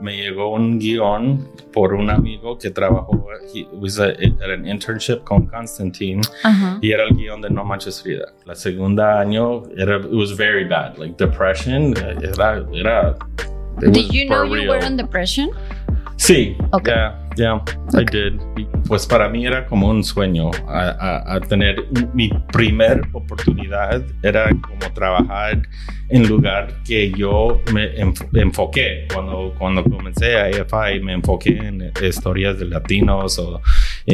me llegó un guion por un amigo que trabajó, he was a- era un internship con Constantine y era el guion de No Manches Frida. La segunda año era, it was very bad, like depression, era, era. Did you know you were on depression? Sí, Okay. yeah, yeah, I did. Pues para mí era como un sueño a, tener mi primer oportunidad era como trabajar en lugar que yo me enfo- enfoqué cuando cuando comencé a AFI me enfoqué en historias de latinos o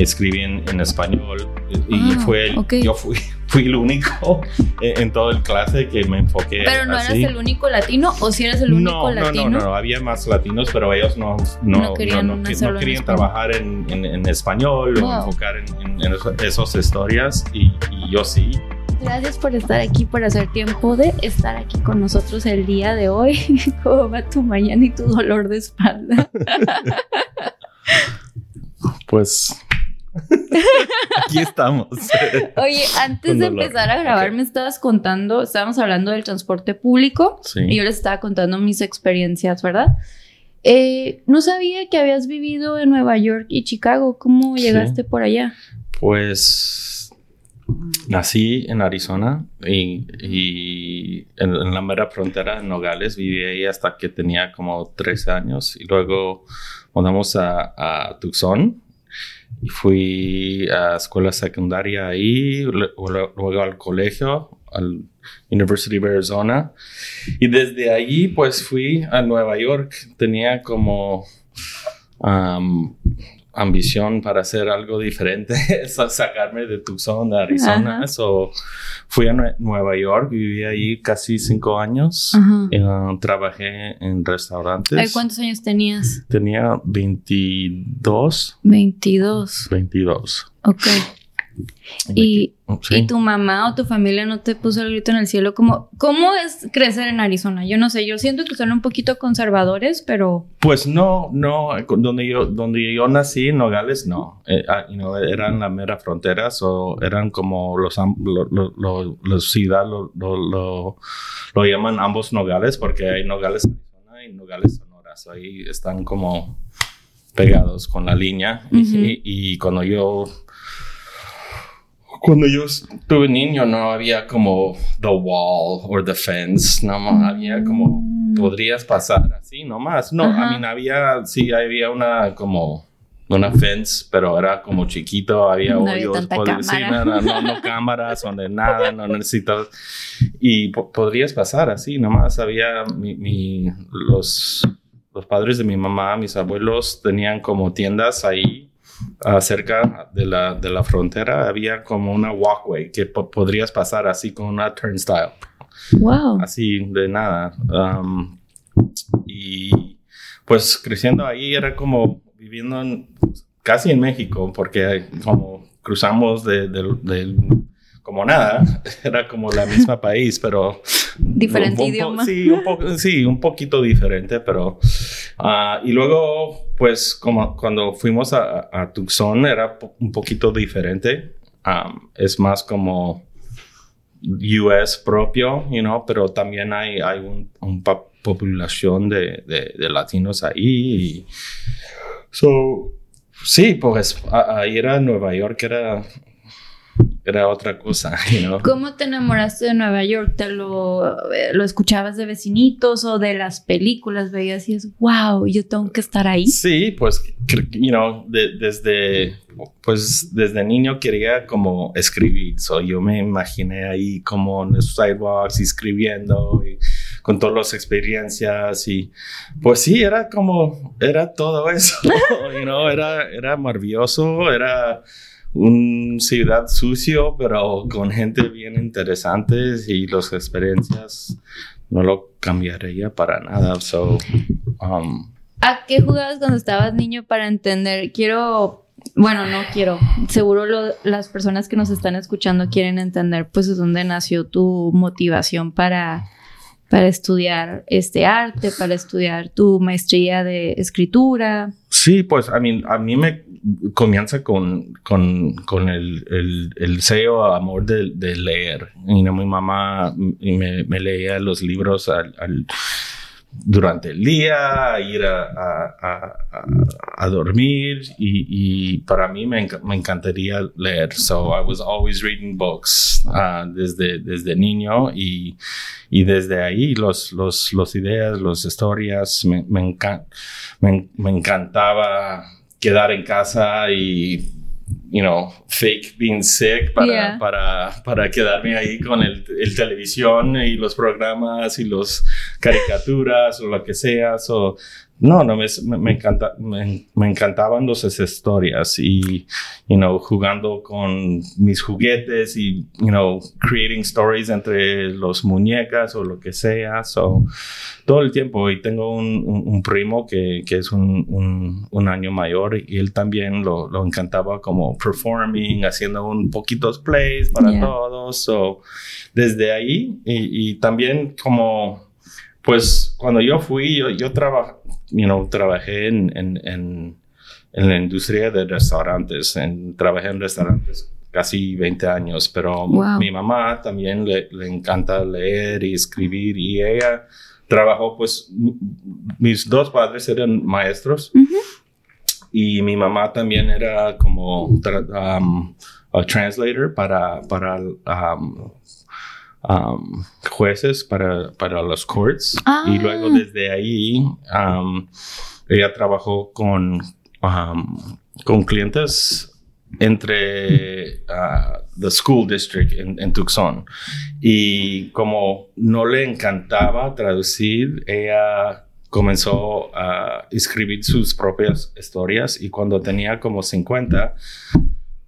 escribí en, en español y Ah, fue el- yo fui fui el único en, en todo el clase que me enfoqué Pero no así. eras el único latino o si eres el único no, latino. No, no, no, había más latinos, pero ellos no, no, No querían no, no, no trabajar en, en- español Wow. o enfocar en, esas historias y, y yo sí. Gracias por estar aquí, por hacer tiempo de estar aquí con nosotros el día de hoy. ¿Cómo va tu mañana y tu dolor de espalda? Pues aquí estamos. Oye, antes de empezar a grabar, me estabas contando, estábamos hablando del transporte público y yo les estaba contando mis experiencias, ¿verdad? Eh, no sabía que habías vivido en Nueva York y Chicago. ¿Cómo Sí. llegaste por allá? Pues nací en Arizona y, y en, en la mera frontera de Nogales. Viví ahí hasta que tenía como 13 años y luego mudamos a, a Tucson fui a escuela secundaria ahí, luego, al colegio, al University of Arizona. Y desde allí pues fui a Nueva York. Tenía como... ambición para hacer algo diferente, sa- sacarme de Tucson, de Arizona. Ajá. So, fui a Nue- Nueva York, viví ahí casi cinco años. Eh, trabajé en restaurantes. Ay, ¿Cuántos años tenías? Tenía 22, 22. 22. Ok. Y, Sí. ¿Y tu mamá o tu familia no te puso el grito en el cielo? Como, ¿Cómo es crecer en Arizona? Yo no sé, yo siento que son un poquito conservadores, pero... Pues no, no, donde yo, donde yo nací, en Nogales, no. Eh, ah, you know, eran la mera frontera, o eran como los, lo, lo, lo- la ciudad lo, lo, lo, lo llaman ambos Nogales, porque hay Nogales Arizona y Nogales Sonora. So ahí están como pegados con la línea. Y- Ujú. y, y cuando yo cuando yo estuve niño no había como the wall or the fence, no más había como Mm. podrías pasar así nomás. No, Ajá. a mí había, sí, había una como una fence, pero era como chiquito, había No había hoyos, tanta pod- sí, cámara. no, no, no cámaras, donde nada, no necesitas. Y po- podrías pasar así nomás. Había mi, mi- los, los padres de mi mamá, mis abuelos, tenían como tiendas ahí ah, cerca de la, de la frontera. Había como una walkway que po- podrías pasar así con una turnstile Wow. así de nada. Um, y pues creciendo ahí era como viviendo en- casi en México, porque como cruzamos de, de- de- como nada, era como la misma país, pero... Diferente un po- idioma. Sí un, sí, un poquito diferente, pero... ah, y luego, pues como cuando fuimos a, Tucson era un poquito diferente. Es más como US propio, you know, pero también hay, hay un, un población de, de, latinos ahí. So, sí, pues a, a Nueva York era, era otra cosa, know. ¿Cómo te enamoraste de Nueva York? ¿Te lo, eh, lo escuchabas de vecinitos o de las películas? Veías y es, wow, yo tengo que estar ahí. Sí, pues, you know, de- desde, pues, desde niño quería como escribir. So, yo me imaginé ahí como en los sidewalks escribiendo y con todas las experiencias y pues sí, era como, era todo eso, you know, era, era maravilloso, era ciudad sucio, pero con gente bien interesante y las experiencias no lo cambiaría para nada. So, um, ¿A qué jugabas cuando estabas niño para entender? Quiero, bueno, no quiero. Seguro lo- las personas que nos están escuchando quieren entender, pues, de dónde nació tu motivación para, para estudiar este arte, para estudiar tu maestría de escritura. Sí, pues a mí, a mí me comienza con, con, con el, el, el deseo, amor de, leer. Y mi mamá me, leía los libros al- durante el día, ir a, a, dormir y, para mí me, me, encantaría leer. So I was always reading books uh, desde, desde niño y, y desde ahí los, los, los ideas, las historias, me, me, encan me, me encantaba quedar en casa y you know, fake being sick para, Yeah. para, para quedarme ahí con el, el televisión y los programas y los caricaturas o lo que sea. So, no, no, me, me, encanta, me, me encantaban las historias y, you know, jugando con mis juguetes y, you know, creating stories entre los muñecas o lo que sea. So, todo el tiempo. Y tengo un, un, un primo que, que es un, un, año mayor y él también lo, lo, encantaba como performing, haciendo un poquitos plays para Yeah. todos. So, desde ahí y, y también como, pues cuando yo fui, yo, yo trabajé, you know, trabajé en, en, en, en la industria de restaurantes. En, trabajé en restaurantes casi 20 años, pero Wow. mi mamá también le, le encanta leer y escribir y ella trabajó, pues mis dos padres eran maestros Ujú. y mi mamá también era como tra- um, a translator para, para um, um, jueces, para, para los courts. Ah. Y luego desde ahí um, ella trabajó con, um, con clientes entre uh, the school district en, en Tucson. Y como no le encantaba traducir, ella comenzó a escribir sus propias historias y cuando tenía como 50,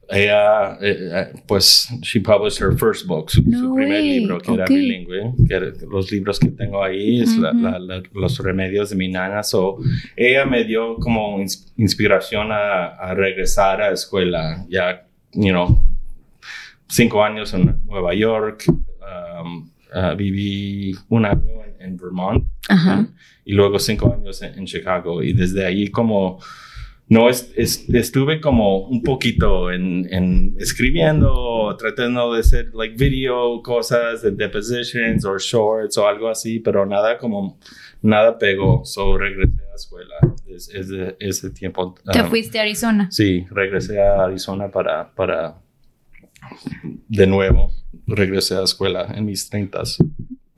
ella, eh, eh, pues, she published her first book, su, No su primer libro, que era ok. bilingüe. Que era- los libros que tengo ahí es la- Ujú. la- la- los remedios de mi nana. So, ella me dio como ins- inspiración a, a regresar a escuela. Ya, you know, cinco años en Nueva York. um, uh, viví un año en, en Vermont Ajá. y luego cinco años en, en Chicago. Y desde ahí como no es, es- estuve como un poquito en, en escribiendo, tratando de hacer like video cosas de depositions o shorts o algo así, pero nada como nada pegó. So regresé a la escuela es- es de ese tiempo. Te um, fuiste a Arizona. Sí, regresé a Arizona para, para de nuevo, regresé a la escuela en mis 30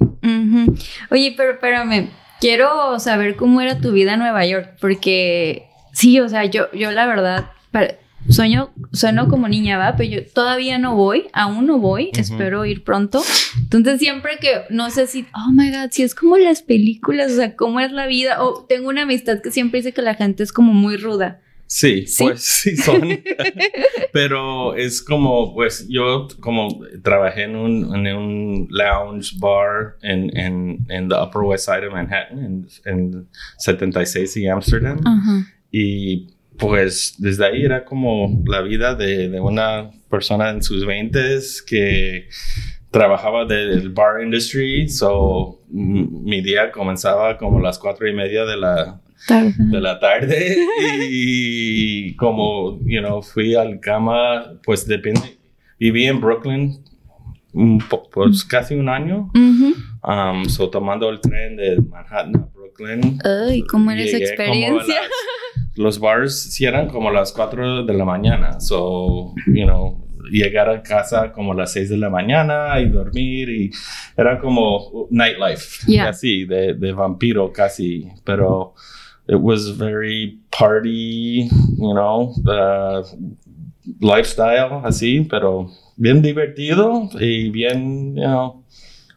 Ujú. Oye, pero espérame, quiero saber cómo era tu vida en Nueva York, porque sí, o sea, yo, yo la verdad, para- sueño, sueno como niña, va, pero yo todavía no voy, aún no voy, espero ir pronto. Entonces siempre que, no sé si, oh my God, si es como las películas, o sea, cómo es la vida, o tengo una amistad que siempre dice que la gente es como muy ruda. Sí, Sí. pues sí son. Pero es como, pues yo como trabajé en un, en un lounge bar en, en, en the Upper West Side of Manhattan, en, en 76 y Amsterdam. Ajá. Y pues desde ahí era como la vida de, de una persona en sus 20 que trabajaba del bar industry. So mi día comenzaba como a las cuatro y media de la, de la tarde y como, you know, fui al cama, pues depende, viví en Brooklyn un po- pues casi un año, um, so tomando el tren de Manhattan Brooklyn. Ay, ¿cómo era esa experiencia? las- los bars cierran como a las 4 de la mañana, so, you know, llegar a casa como a las 6 de la mañana y dormir y era como nightlife, Yeah. así, de, de vampiro casi, pero it was very party, you know, uh, lifestyle, así, pero bien divertido y bien, you know,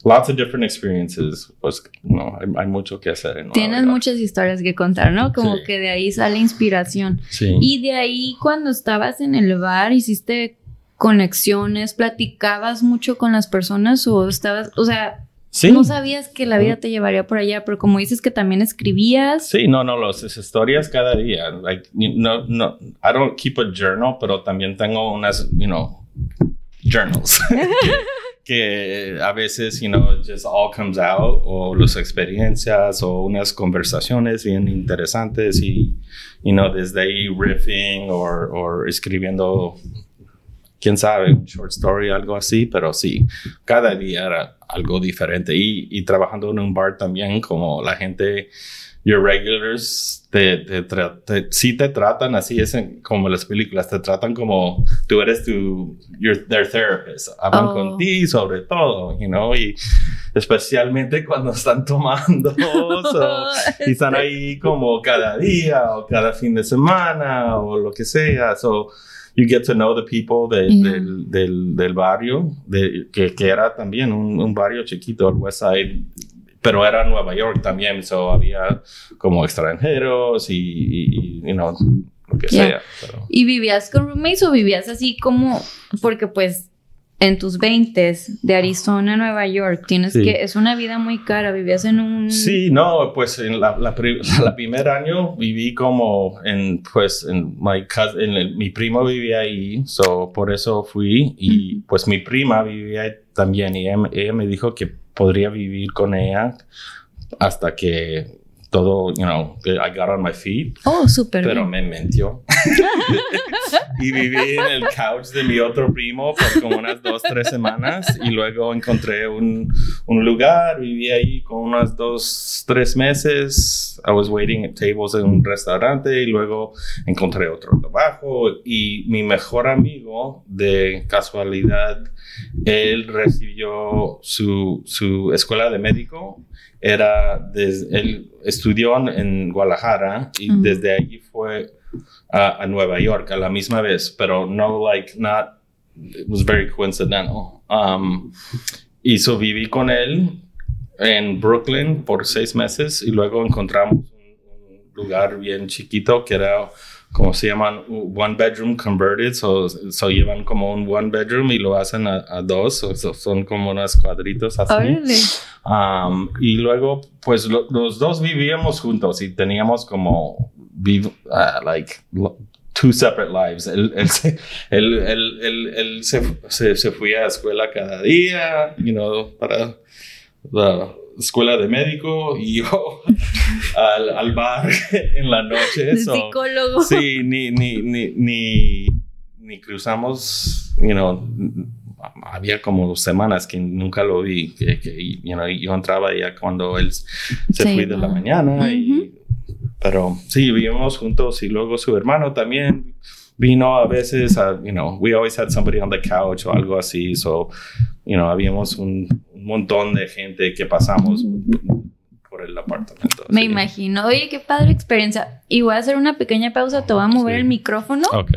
lots of different experiences. Pues, no, hay, hay mucho que hacer Nueva Tienes muchas historias que contar, ¿no? Como Sí. que de ahí sale inspiración. Sí. Y de ahí, cuando estabas en el bar, hiciste conexiones, platicabas mucho con las personas o estabas, o sea, sí. no sabías que la vida te llevaría por allá, pero como dices que también escribías. Sí, no, no, las historias cada día. Like, no, no, I don't keep a journal, pero también tengo unas, you know, journals. que a veces, you know, just all comes out, o las experiencias, o unas conversaciones bien interesantes, y, you know, desde ahí riffing, o escribiendo quién sabe, un short story, algo así, pero sí, cada día era algo diferente. Y trabajando en un bar también, como la gente, your regulars, te, te, te, sí te tratan así, es como las películas, te tratan como tú eres tu, your, their therapist, hablan oh. con ti sobre todo, you know, y especialmente cuando están tomando y están ahí como cada día o cada fin de semana o lo que sea, so you get to know the people del, del, del, barrio, de, que, que, era también un, un, barrio chiquito, el West Side, pero era Nueva York también, so había como extranjeros y, y, you know, lo que sea. ¿Y vivías con roommates o vivías así como, porque pues en tus 20 de Arizona a Nueva York, tienes que, es una vida muy cara, vivías en un... Sí, no, pues en la, la, primer año viví como en, pues, en, my en mi primo vivía ahí, so por eso fui, y pues mi prima vivía ahí también, y ella me dijo que podría vivir con ella hasta que todo, you know, I got on my feet. Oh, súper. Pero me mintió. y viví en el couch de mi otro primo por como unas dos, tres semanas. Y luego encontré un, un lugar, viví ahí con unas dos, tres meses. I was waiting at tables en un restaurante y luego encontré otro trabajo. Y mi mejor amigo, de casualidad, él recibió su, su escuela de médico era desde, él estudió en Guadalajara y desde allí fue a, Nueva York a la misma vez, pero no like not it was very coincidental. Um, y so viví con él en Brooklyn por seis meses y luego encontramos un, un lugar bien chiquito que era como se llaman one bedroom converted, so, so llevan como un one bedroom y lo hacen a, dos, so, son como unos cuadritos así. Um, y luego, pues los dos vivíamos juntos y teníamos como, uh, like, two separate lives. Él, él, se, él, él, él se, se, se, fue a escuela cada día, you know, para la escuela de médico y yo al, al bar en la noche. psicólogo. Sí, ni, ni, ni, ni, ni cruzamos, you know, había como semanas que nunca lo vi, que, que you know, yo entraba ya cuando él se fue de la mañana, y, pero sí, vivíamos juntos y luego su hermano también vino a veces, a, you know, we always had somebody on the couch o algo así, so, you know, habíamos un, un montón de gente que pasamos por el apartamento. Me imagino. Oye, qué padre experiencia. Y voy a hacer una pequeña pausa, te voy a mover el micrófono. Ok.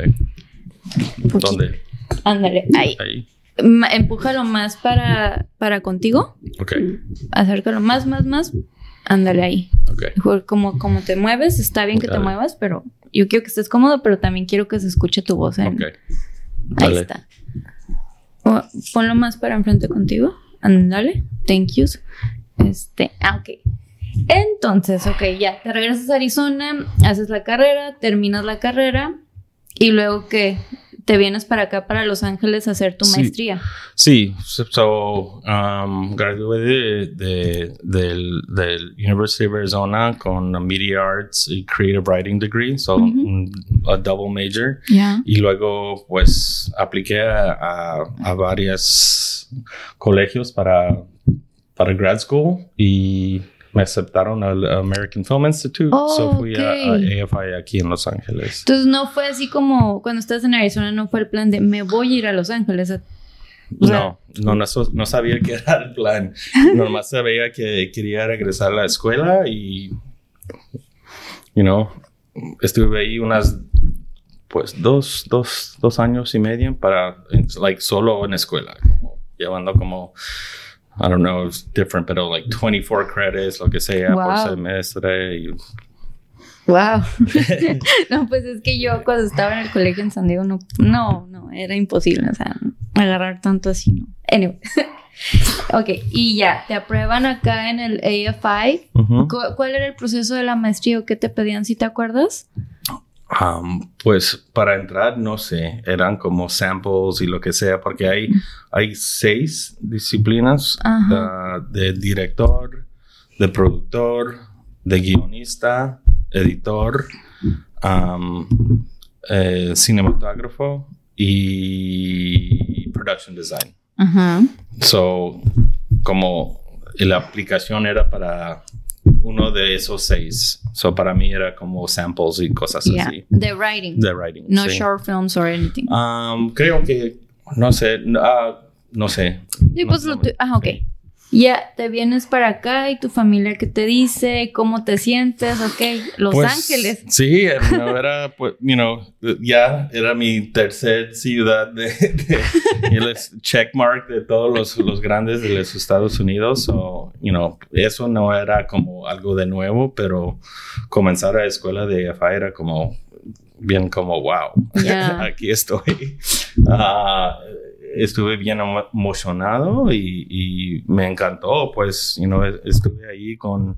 ¿Dónde? Ándale, ahí. Ahí. Empújalo más para, para contigo. Ok. Acércalo más, más, más. Ándale ahí. Ok. Como, como te mueves, está bien que te muevas, pero yo quiero que estés cómodo, pero también quiero que se escuche tu voz. En... Ahí está. ponlo más para enfrente contigo. Ándale. Thank you. Este, ah, ok. Entonces, ok, ya, te regresas a Arizona, haces la carrera, terminas la carrera y luego que te vienes para acá, para Los Ángeles, a hacer tu maestría. Sí, so, um, gradué de, del, del, University of Arizona con Media Arts y Creative Writing Degree, so a double major. Y luego, pues, apliqué a, a, a varios colegios para, para grad school y me aceptaron al American Film Institute. so fui a, AFI aquí en Los Ángeles. Entonces no fue así como cuando estás en Arizona, no fue el plan de me voy a ir a Los Ángeles. no, no, no, sabía que era el plan. Nomás sabía que quería regresar a la escuela y, you know, estuve ahí unas, pues, dos, dos, dos años y medio para, like, solo en escuela, como, llevando como I don't know, it's different, pero like 24 credits, lo que sea, por semestre. Y... Wow. no, pues es que yo cuando estaba en el colegio en San Diego, no, no, no, era imposible, o sea, agarrar tanto así, no. Anyway. ok, y ya, te aprueban acá en el AFI. ¿Cuál era el proceso de la maestría o qué te pedían, si te acuerdas? Pues para entrar, no sé, eran como samples y lo que sea, porque hay, hay seis disciplinas de director, de productor, de guionista, editor, eh, cinematógrafo y production design. Ajá. So, como la aplicación era para uno de esos seis. So, para mí era como samples y cosas Yeah. así. The writing. De writing. no sí. short films or anything. Um, creo que, no sé, no, ah, no sé. Sí, No- pues no lo ah, ok. sí. Ya te vienes para acá y tu familia qué te dice, cómo te sientes, ok. Los Pues, Ángeles. Sí, no, era, pues, you know, ya era mi tercer ciudad de, de y el checkmark de todos los, los grandes de los Estados Unidos. So, you know, eso no era como algo de nuevo, pero comenzar a la escuela de FA era como bien como, wow, Ya. aquí estoy. Ah, estuve bien emo- emocionado y, y me encantó, pues, you know, estuve ahí con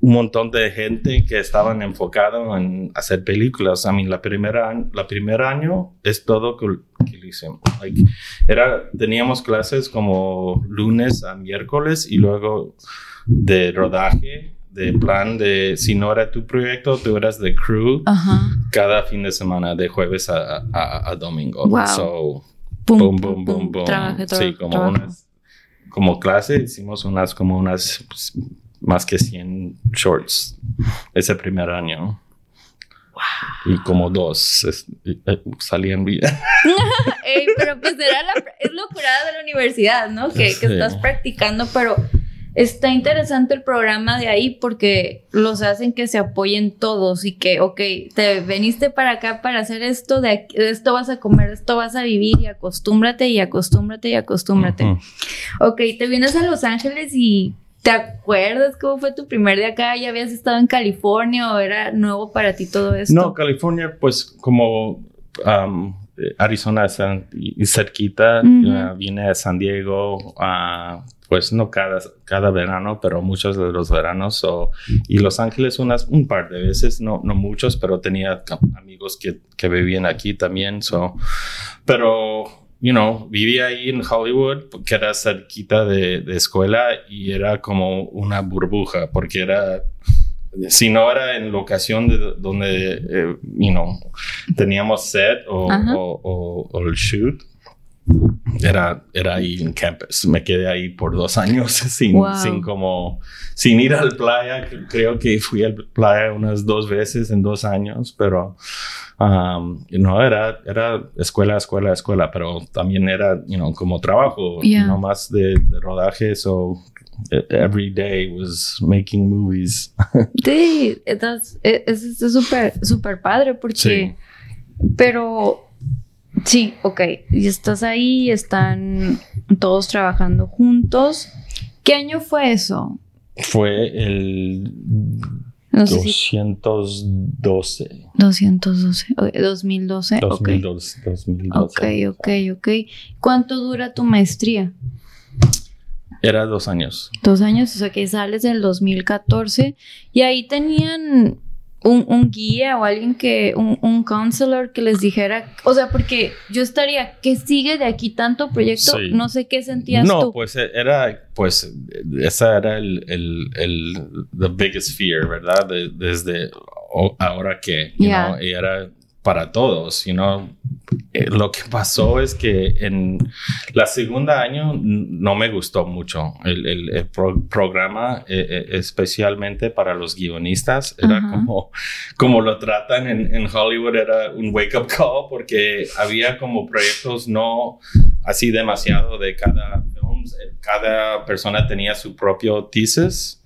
un montón de gente que estaban enfocados en hacer películas. A mí, la primera, la primer año es todo que, hicimos. Like, era, teníamos clases como lunes a miércoles y luego de rodaje, de plan de, si no era tu proyecto, tú eras de crew cada fin de semana, de jueves a, a- a domingo. Wow. So, Pum, pum, pum. boom, boom. Trabaje, sí, como unas, como clase hicimos unas, como unas, pues, más que 100 shorts ese primer año. Y como dos es- eh, salían bien. Ey, pero pues era la, es lo curada de la universidad, ¿no? Que, estás practicando, pero está interesante el programa de ahí porque los hacen que se apoyen todos y que, ok, te veniste para acá para hacer esto, de, aquí- de esto vas a comer, de esto vas a vivir y acostúmbrate y acostúmbrate y acostúmbrate. Ujú. Ok, te vienes a Los Ángeles y ¿te acuerdas cómo fue tu primer día acá? ¿Ya habías estado en California o era nuevo para ti todo esto? No, California, pues como um, Arizona es en- y cerquita, Ujú. uh, vine a San Diego, uh, pues no cada, cada verano, pero muchos de los veranos. so- y Los Ángeles unas, un par de veces, no, no muchos, pero tenía amigos que, que vivían aquí también. So. Pero, you know, vivía ahí en Hollywood, que era cerquita de, de escuela y era como una burbuja, porque era si no era en locación de donde, eh, you know, teníamos set o, o- o- o el shoot, era, era ahí en campus. Me quedé ahí por dos años sin, Wow. sin como, sin ir al playa. Creo que fui al playa unas dos veces en dos años, pero um, no, era, era escuela, escuela, escuela, pero también era, you know, como trabajo, Yeah. no más de, de rodaje, so eh, every day was making movies. Sí, e- es súper, súper padre porque, Sí. pero, sí, ok, y estás ahí, están todos trabajando juntos. ¿Qué año fue eso? Fue el No sé si 212. 212, ok, 2012, ok. 2012. 2012. Ok, ok, ok. ¿Cuánto dura tu maestría? Era dos años. Dos años, o sea que sales del 2014 y ahí tenían un, un guía o alguien que, un, un counselor que les dijera, o sea, porque yo estaría, ¿qué sigue de aquí tanto proyecto? Sí. No sé qué sentías No, tú. pues eh, era, pues, esa era el, el, el the biggest fear, ¿verdad? De- desde ahora que, you Yeah. know, y era para todos, you know. Eh, Lo que pasó es que en la segunda año no me gustó mucho el, el- el pro- programa, eh, eh, especialmente para los guionistas. Era como, como lo tratan en, en Hollywood, era un wake-up call porque había como proyectos no así demasiado de cada film. Cada persona tenía su propio thesis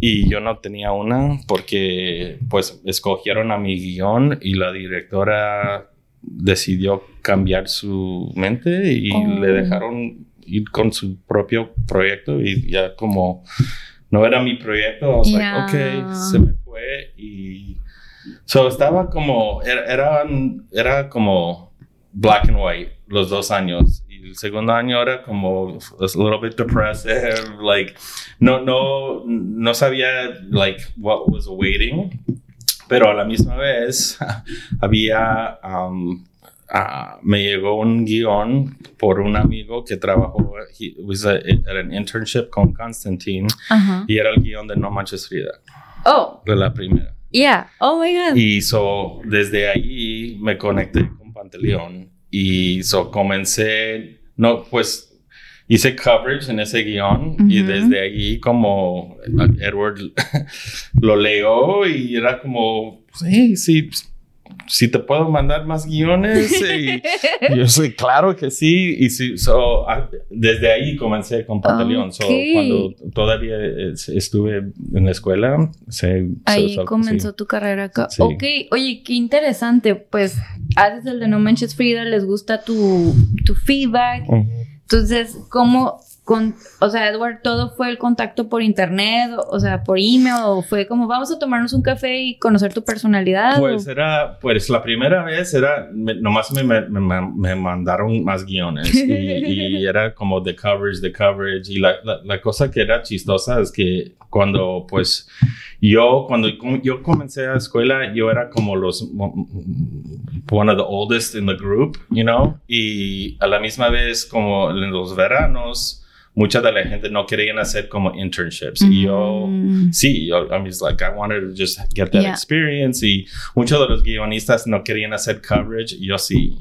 y yo no tenía una porque pues escogieron a mi guion y la directora decidió cambiar su mente y Oh. le dejaron ir con su propio proyecto y ya como no era mi proyecto, I was like, ok, se me fue y so estaba como era, era, era como black and white los dos años y el segundo año era como a little bit depressive like no no no sabía like what was awaiting pero a la misma vez había um, ah, me llegó un guion por un amigo que trabajó he was a, era an internship con Constantine Ajá. y era el guion de No Manches Frida Oh, de la primera yeah. Oh my God. y so, desde ahí me conecté con Pantaleón y so comencé, no, pues hice coverage en ese guion y desde ahí como Edward lo leyó y era como, sí, sí, si te puedo mandar más guiones. Y yo soy claro que sí. Y sí, so, ah, desde ahí comencé con Pantaleón. cuando todavía estuve en la escuela, se, ahí comenzó tu carrera acá. Ok, oye, qué interesante. Pues haces el de No Manches Frida, les gusta tu, tu feedback. Entonces, ¿cómo con, o sea, Edward, todo fue el contacto por internet, o, sea, por email, o fue como vamos a tomarnos un café y conocer tu personalidad. Pues era, pues la primera vez era, nomás me, me, me, mandaron más guiones y, era como de coverage, de coverage. Y la, la, cosa que era chistosa es que cuando, pues, yo, cuando yo comencé a escuela, yo era como los, one of the oldest in the group, you know, y a la misma vez como en los veranos, mucha de la gente no querían hacer como internships. Y yo, mm. sí, yo, I mean, like, I wanted to just get that experience. Y muchos de los guionistas no querían hacer coverage. Yo sí,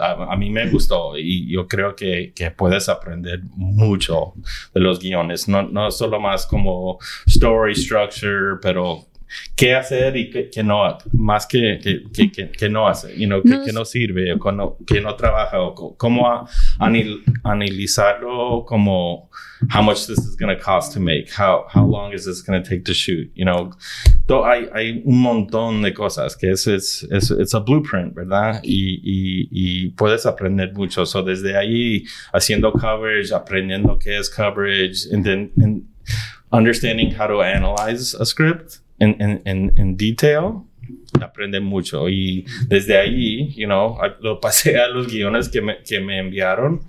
a, mí me gustó. Y yo creo que, que, puedes aprender mucho de los guiones. No, no solo más como story structure, pero qué hacer y qué, no, más que, que, que, no hace, you know, que, no sirve, o no, que no trabaja, o cómo analizarlo como how much this is going to cost to make, how, how long is this going to take to shoot, you know. hay, hay un montón de cosas que es, es, es it's a blueprint, ¿verdad? Y, y, y, puedes aprender mucho. So, desde ahí, haciendo coverage, aprendiendo qué es coverage, and then and understanding how to analyze a script en, en, en, en detail, aprende mucho. Y desde ahí, you know, lo pasé a los guiones que me, que me enviaron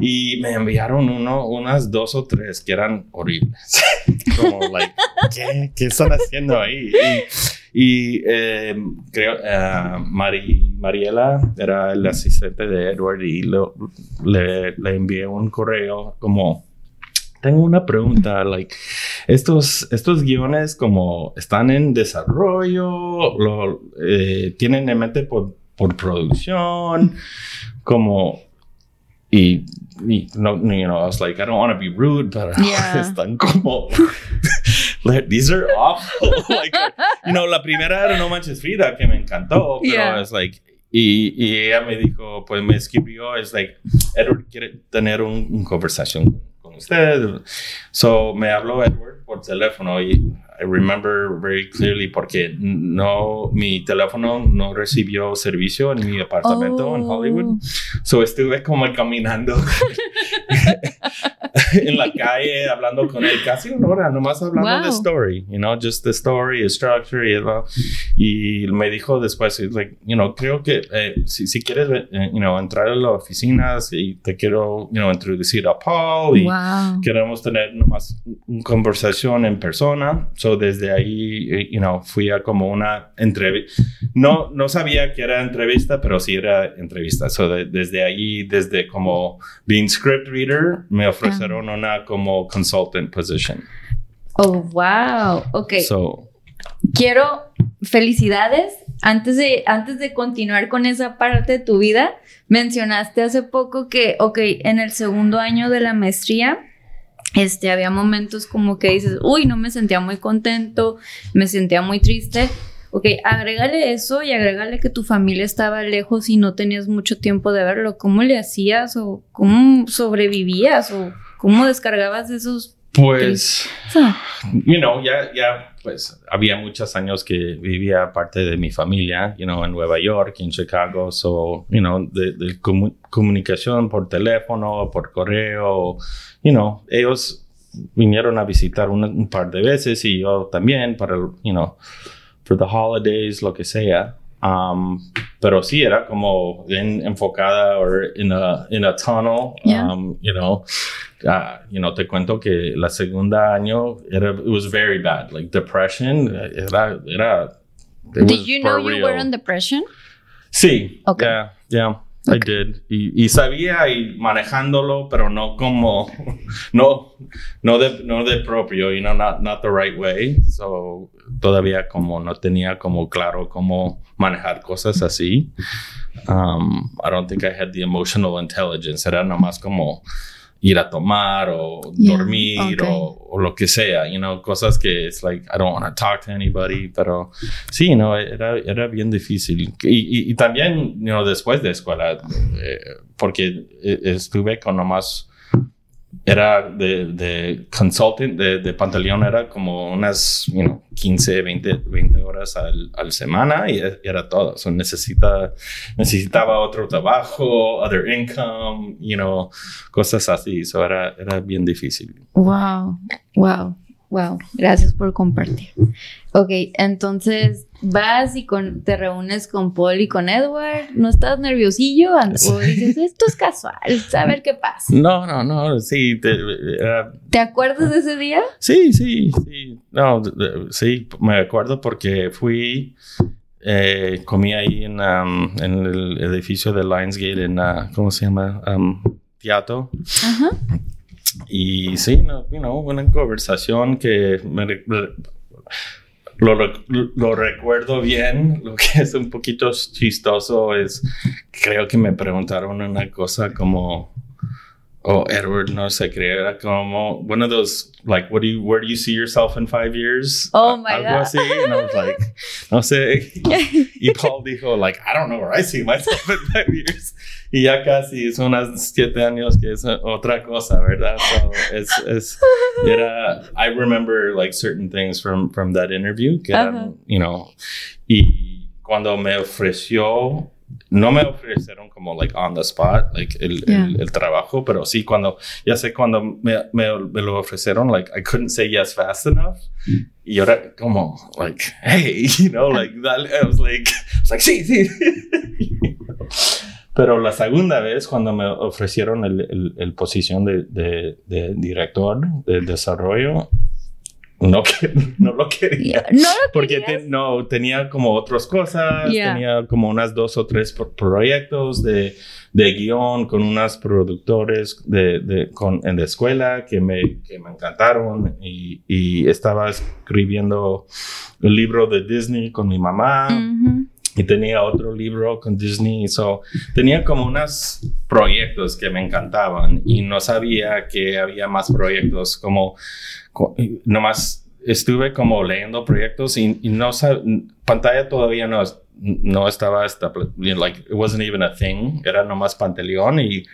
y me enviaron uno, unas dos o tres que eran horribles. Como, like, ¿qué, ¿qué están haciendo ahí? Y, eh, creo, uh, Mari, Mariela era el asistente de Edward y lo, le, le envié un correo como tengo una pregunta, like, estos, estos guiones como están en desarrollo, lo, eh, tienen en mente por, por producción, como, y, y no, you know, I was like, I don't want to be rude, pero están como, these are awful. like, you know, la primera era No Manches Frida, que me encantó, pero es like, y, y, ella me dijo, pues me escribió, es like, Edward quiere tener un, un conversación usted. So me habló Edward por teléfono y I remember very clearly porque no, mi teléfono no recibió servicio en mi apartamento en Hollywood. Oh. So estuve como caminando en la calle hablando con él casi una hora, nomás hablando de story, you know, just the story, structure y, y me dijo después, like, you know, creo que eh, si, si, quieres, eh, you know, entrar a las oficinas y te quiero, you know, introducir a Paul y queremos tener nomás una conversación en persona. So desde ahí, eh, you know, fui a como una entrevista. No, no sabía que era entrevista, pero sí era entrevista. So desde ahí, desde como being script reader, me ofrecieron una como consultant position. Oh, wow. Ok. So, Quiero felicidades. Antes de, antes de continuar con esa parte de tu vida, mencionaste hace poco que, ok, en el segundo año de la maestría, este, había momentos como que dices, uy, no me sentía muy contento, me sentía muy triste. Ok, agrégale eso y agrégale que tu familia estaba lejos y no tenías mucho tiempo de verlo. ¿Cómo le hacías o cómo sobrevivías o cómo descargabas esos pues, you know, ya, ya, pues, había muchos años que vivía parte de mi familia, you know, en Nueva York, en Chicago, so, you know, de, comunicación por teléfono, por correo, you know, ellos vinieron a visitar un, par de veces y yo también para, you know, for the holidays, lo que sea. Um, pero sí era como enfocada o en a, in a tunnel, um, you know. Uh, you know, te cuento que la segunda año era, it was very bad, like depression, era, era. Did you know you were in depression? Sí. Okay. Yeah, yeah. I did. Y, y, sabía y manejándolo, pero no como, no, no de, no de propio, you know, not, not the right way. So, todavía como no tenía como claro cómo manejar cosas así. Um, I don't think I had the emotional intelligence. Era nomás como ir a tomar o dormir o, lo que sea, you know, cosas que es like, I don't want to talk to anybody, pero sí, no, era, era bien difícil. Y, y, también, you know, después de escuela, eh, porque e, estuve con nomás era de, de consulting, de, de pantaleón, era como unas, you know, 15, 20, 20 horas al, al semana y, era todo. So necesita, necesitaba otro trabajo, other income, you know, cosas así. So era, era bien difícil. Wow, wow. Wow, gracias por compartir. Ok, entonces vas y con, te reúnes con Paul y con Edward. ¿No estás nerviosillo? O dices, esto es casual, a ver qué pasa. No, no, no, sí. Te, ¿Te acuerdas de ese día? Sí, sí, sí. No, sí, me acuerdo porque fui, eh, comí ahí en, um, en, el edificio de Lionsgate, en, uh, ¿cómo se llama? Um, teatro. Ajá. Y sí, no, una conversación que me, lo, lo, recuerdo bien. Lo que es un poquito chistoso es, creo que me preguntaron una cosa como, oh, Edward, no sé, creo, era como one of those, like, what do you, where do you see yourself in five years? Oh my Algo God. así. And I was like, no sé. Y Paul dijo, like, I don't know where I see myself in five years. Y ya casi son unas siete años que es otra cosa, ¿verdad? So it's, it's era, I remember like certain things from, from that interview que eran, uh -huh. you know, y cuando me ofreció no me ofrecieron como like on the spot like el, yeah. el, el, trabajo pero sí cuando ya sé cuando me, me, me, lo ofrecieron like I couldn't say yes fast enough y ahora como like hey you know like dale, I was like I was like sí sí pero la segunda vez cuando me ofrecieron el, el, el posición de, de, de director de desarrollo no, no lo quería. No lo porque te, no, tenía como otras cosas, yeah. tenía como unas dos o tres proyectos de, de guion con unas productores de, de, con, en la escuela que me, que me encantaron y, y, estaba escribiendo el libro de Disney con mi mamá. Mm -hmm. Y tenía otro libro con Disney, so, tenía como unos proyectos que me encantaban y no sabía que había más proyectos como nomás estuve como leyendo proyectos y, y no pantalla todavía no, no estaba like, it wasn't even a thing, era nomás Pantaleón y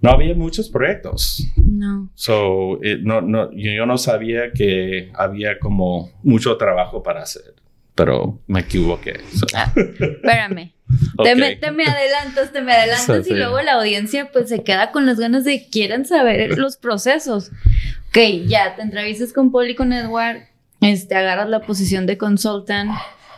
no había muchos proyectos. No. So, it, no, no, yo, yo no sabía que había como mucho trabajo para hacer pero me equivoqué. So. Ah, espérame. okay. te, me, te, me, adelantas, te me adelantas so, y sí. luego la audiencia pues se queda con las ganas de quieren saber los procesos. Ok, ya, te entrevistas con Paul y con Edward, este, agarras la posición de consultant,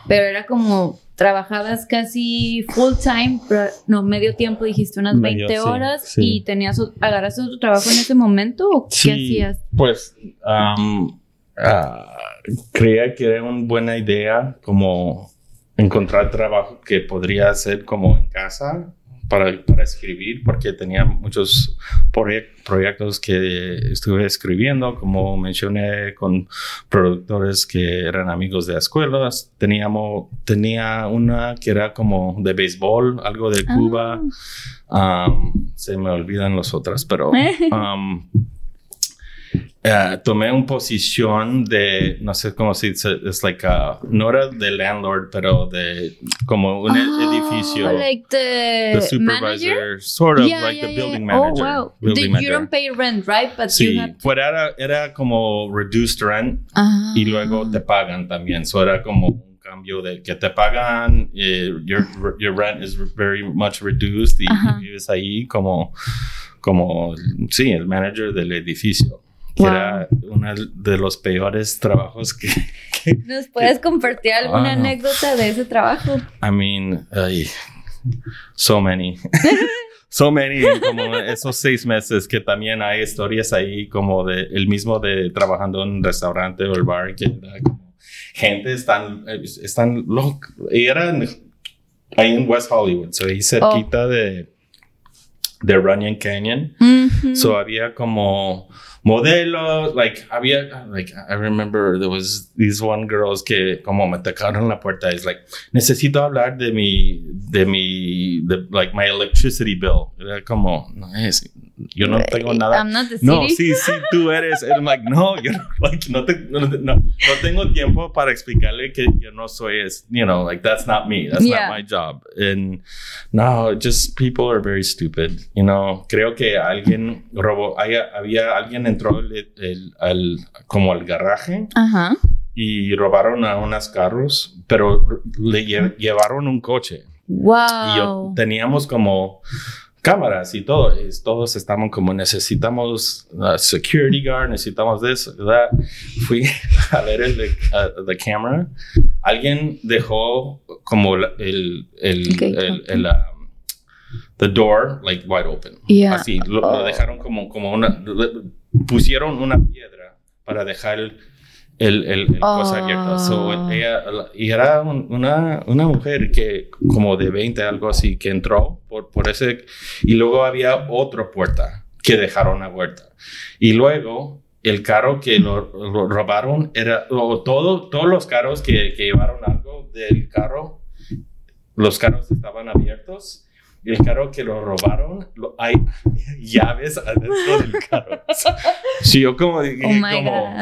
pero era como trabajabas casi full time, pero no, medio tiempo, dijiste unas medio, 20 horas sí, sí. y tenías, agarraste tu trabajo en ese momento o qué hacías? Pues, um, uh, creía que era una buena idea como encontrar trabajo que podría hacer como en casa para, para escribir, porque tenía muchos proyect, proyectos que estuve escribiendo, como mencioné, con productores que eran amigos de escuelas. Teníamos, tenía una que era como de béisbol, algo de Cuba. Ah. Um, se me olvidan las otras, pero... Um, Uh, tomé una posición de, no sé cómo se dice, es like a, no era de landlord, pero de como un oh, edificio. Like the, the supervisor, manager? sort of yeah, like yeah, the yeah. building manager. Oh, wow. Building Did, manager. you don't pay rent, right? But sí, you have... pues era, era como reduced rent ah. y luego te pagan también. So era como un cambio de que te pagan, eh, your, your rent is very much reduced y, Ajá. y vives ahí como, como, sí, el manager del edificio que wow. era uno de los peores trabajos que... que ¿Nos puedes que, compartir alguna oh, anécdota de ese trabajo? I mean, ay, so many. so many, como esos seis meses que también hay historias ahí como de el mismo de trabajando en un restaurante o el bar que era como gente están, están loca. Y eran ahí en West Hollywood, so ahí cerquita oh. de de Runyon Canyon. Ujú. So había como modelos, like había, like I remember there was these one girls que como me tocaron la puerta, es like necesito hablar de mi, de mi, de like my electricity bill. Era como, no es, yo no tengo nada. I'm not the No, city. sí, sí, tú eres. I'm like, no, yo no, like, no, te- no, no, no tengo tiempo para explicarle que yo no soy, es, you know, like, that's not me. That's Yeah. not my job. And no, just people are very stupid. You know, creo que alguien robó, haya- había alguien entró el, el- al, como al garaje Ajá. y robaron a unos carros, pero le lle- llevaron un coche. Y yo Wow. teníamos como cámaras y todo. y todos estaban como necesitamos uh, security guard, necesitamos de eso, ¿verdad? Fui a ver el de uh, the camera. Alguien dejó como el, el, El um, the door like wide open. Yeah. Así, lo, lo Oh. dejaron como, como una, pusieron una piedra para dejar el, el, el, el cosa abierta. So, Oh. ella, y era un- una, una mujer que como de 20, algo así, que entró por, por ese, y luego había otra puerta que dejaron abierta. Y luego el carro que lo, lo robaron era, o todo, todos los carros que, que llevaron algo del carro, los carros estaban abiertos. Y el carro que lo robaron, lo- hay llaves adentro del carro. Sí, yo como Oh como.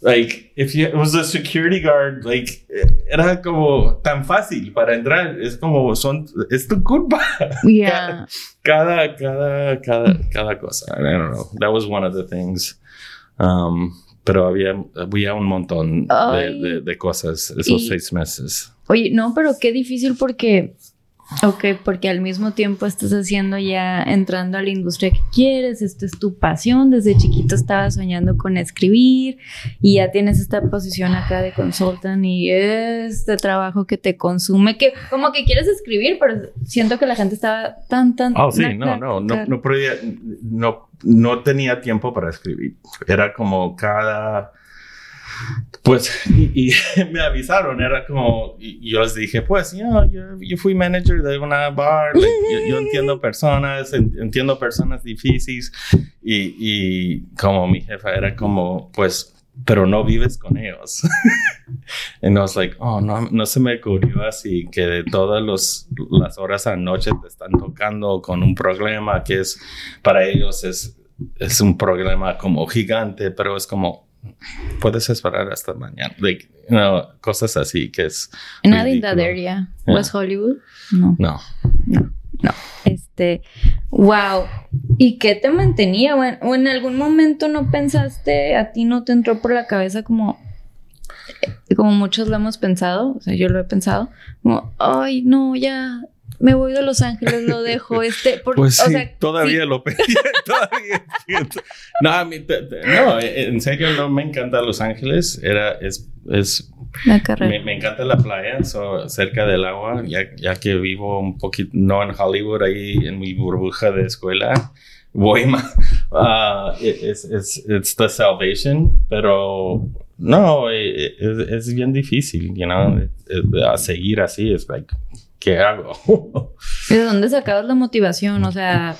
Like if you, it was a security guard like era como tan fácil para entrar. Es como son es tu culpa. Yeah. cada cada cada cada cosa. I don't know. That was one of the things. Um pero había había un montón de, de, de cosas esos Y- seis meses. Oye, no, pero qué difícil porque, ok, porque al mismo tiempo estás haciendo ya, entrando a la industria que quieres, esto es tu pasión, desde chiquito estabas soñando con escribir y ya tienes esta posición acá de consultant y este trabajo que te consume, que como que quieres escribir, pero siento que la gente estaba tan, tan... oh sí no no no no podía no no tenía tiempo para escribir. Era como cada Pues, y, y me avisaron, era como, y, yo les dije, pues, yo, yo, yo fui manager de una bar, like, yo, yo entiendo personas, en- entiendo personas difíciles, y, y como mi jefa era como, pues, pero no vives con ellos. y I was like, oh, no, no se me ocurrió así que de todas los, las horas a noche te están tocando con un problema que es, para ellos es, es un problema como gigante, pero es como, puedes esperar hasta mañana. Like, you know, cosas así que es. Not in that area. Yeah. West Hollywood? No. No. No, no. Este, wow. ¿Y qué te mantenía? O en, o en algún momento no pensaste, a ti no te entró por la cabeza como, eh, como muchos lo hemos pensado, o sea, yo lo he pensado, como, ay, no, ya me voy de Los Ángeles, lo dejo, este, por- Pues o sea, todavía sí. lo pedí. todavía No, a mí, no, en serio no me encanta Los Ángeles. Era, es, es, la carrera. me, me encanta la playa, so, cerca del agua, ya, ya que vivo un poquito, no en Hollywood, ahí en mi burbuja de escuela. Voy más, ah, es, es, it's the salvation, pero no, eh, es, es bien difícil, you know, a seguir así, es like, ¿qué hago? ¿De dónde sacabas la motivación? O sea,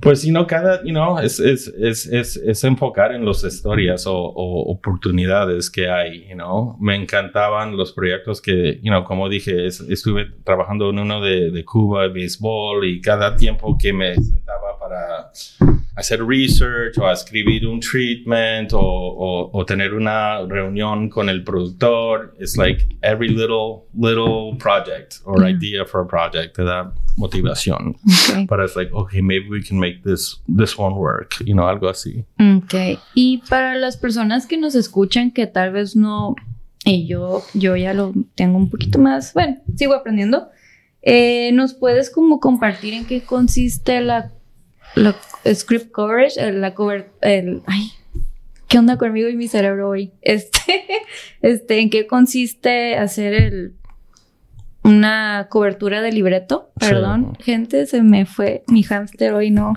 Pues, you know, cada, you know, es, es, es, es, enfocar en las historias o, o oportunidades que hay, you know. Me encantaban los proyectos que, you know, como dije, es- estuve trabajando en uno de, de Cuba, béisbol, y cada tiempo que me sentaba para hacer research o a escribir un treatment o, o, o tener una reunión con el productor, it's like every little, little project or Yeah. idea for a project te da motivación. ok. But it's like, okay, maybe we can make this this one work, you know, algo así. Ok. Y para las personas que nos escuchan que tal vez no, y yo, yo ya lo tengo un poquito más, bueno, sigo aprendiendo, eh, ¿nos puedes como compartir en qué consiste la, la script coverage, la cover, el, ay, ¿qué onda conmigo y mi cerebro hoy? Este, este, ¿en qué consiste hacer el, una cobertura de libreto. Perdón, gente, se me fue mi hámster hoy, no.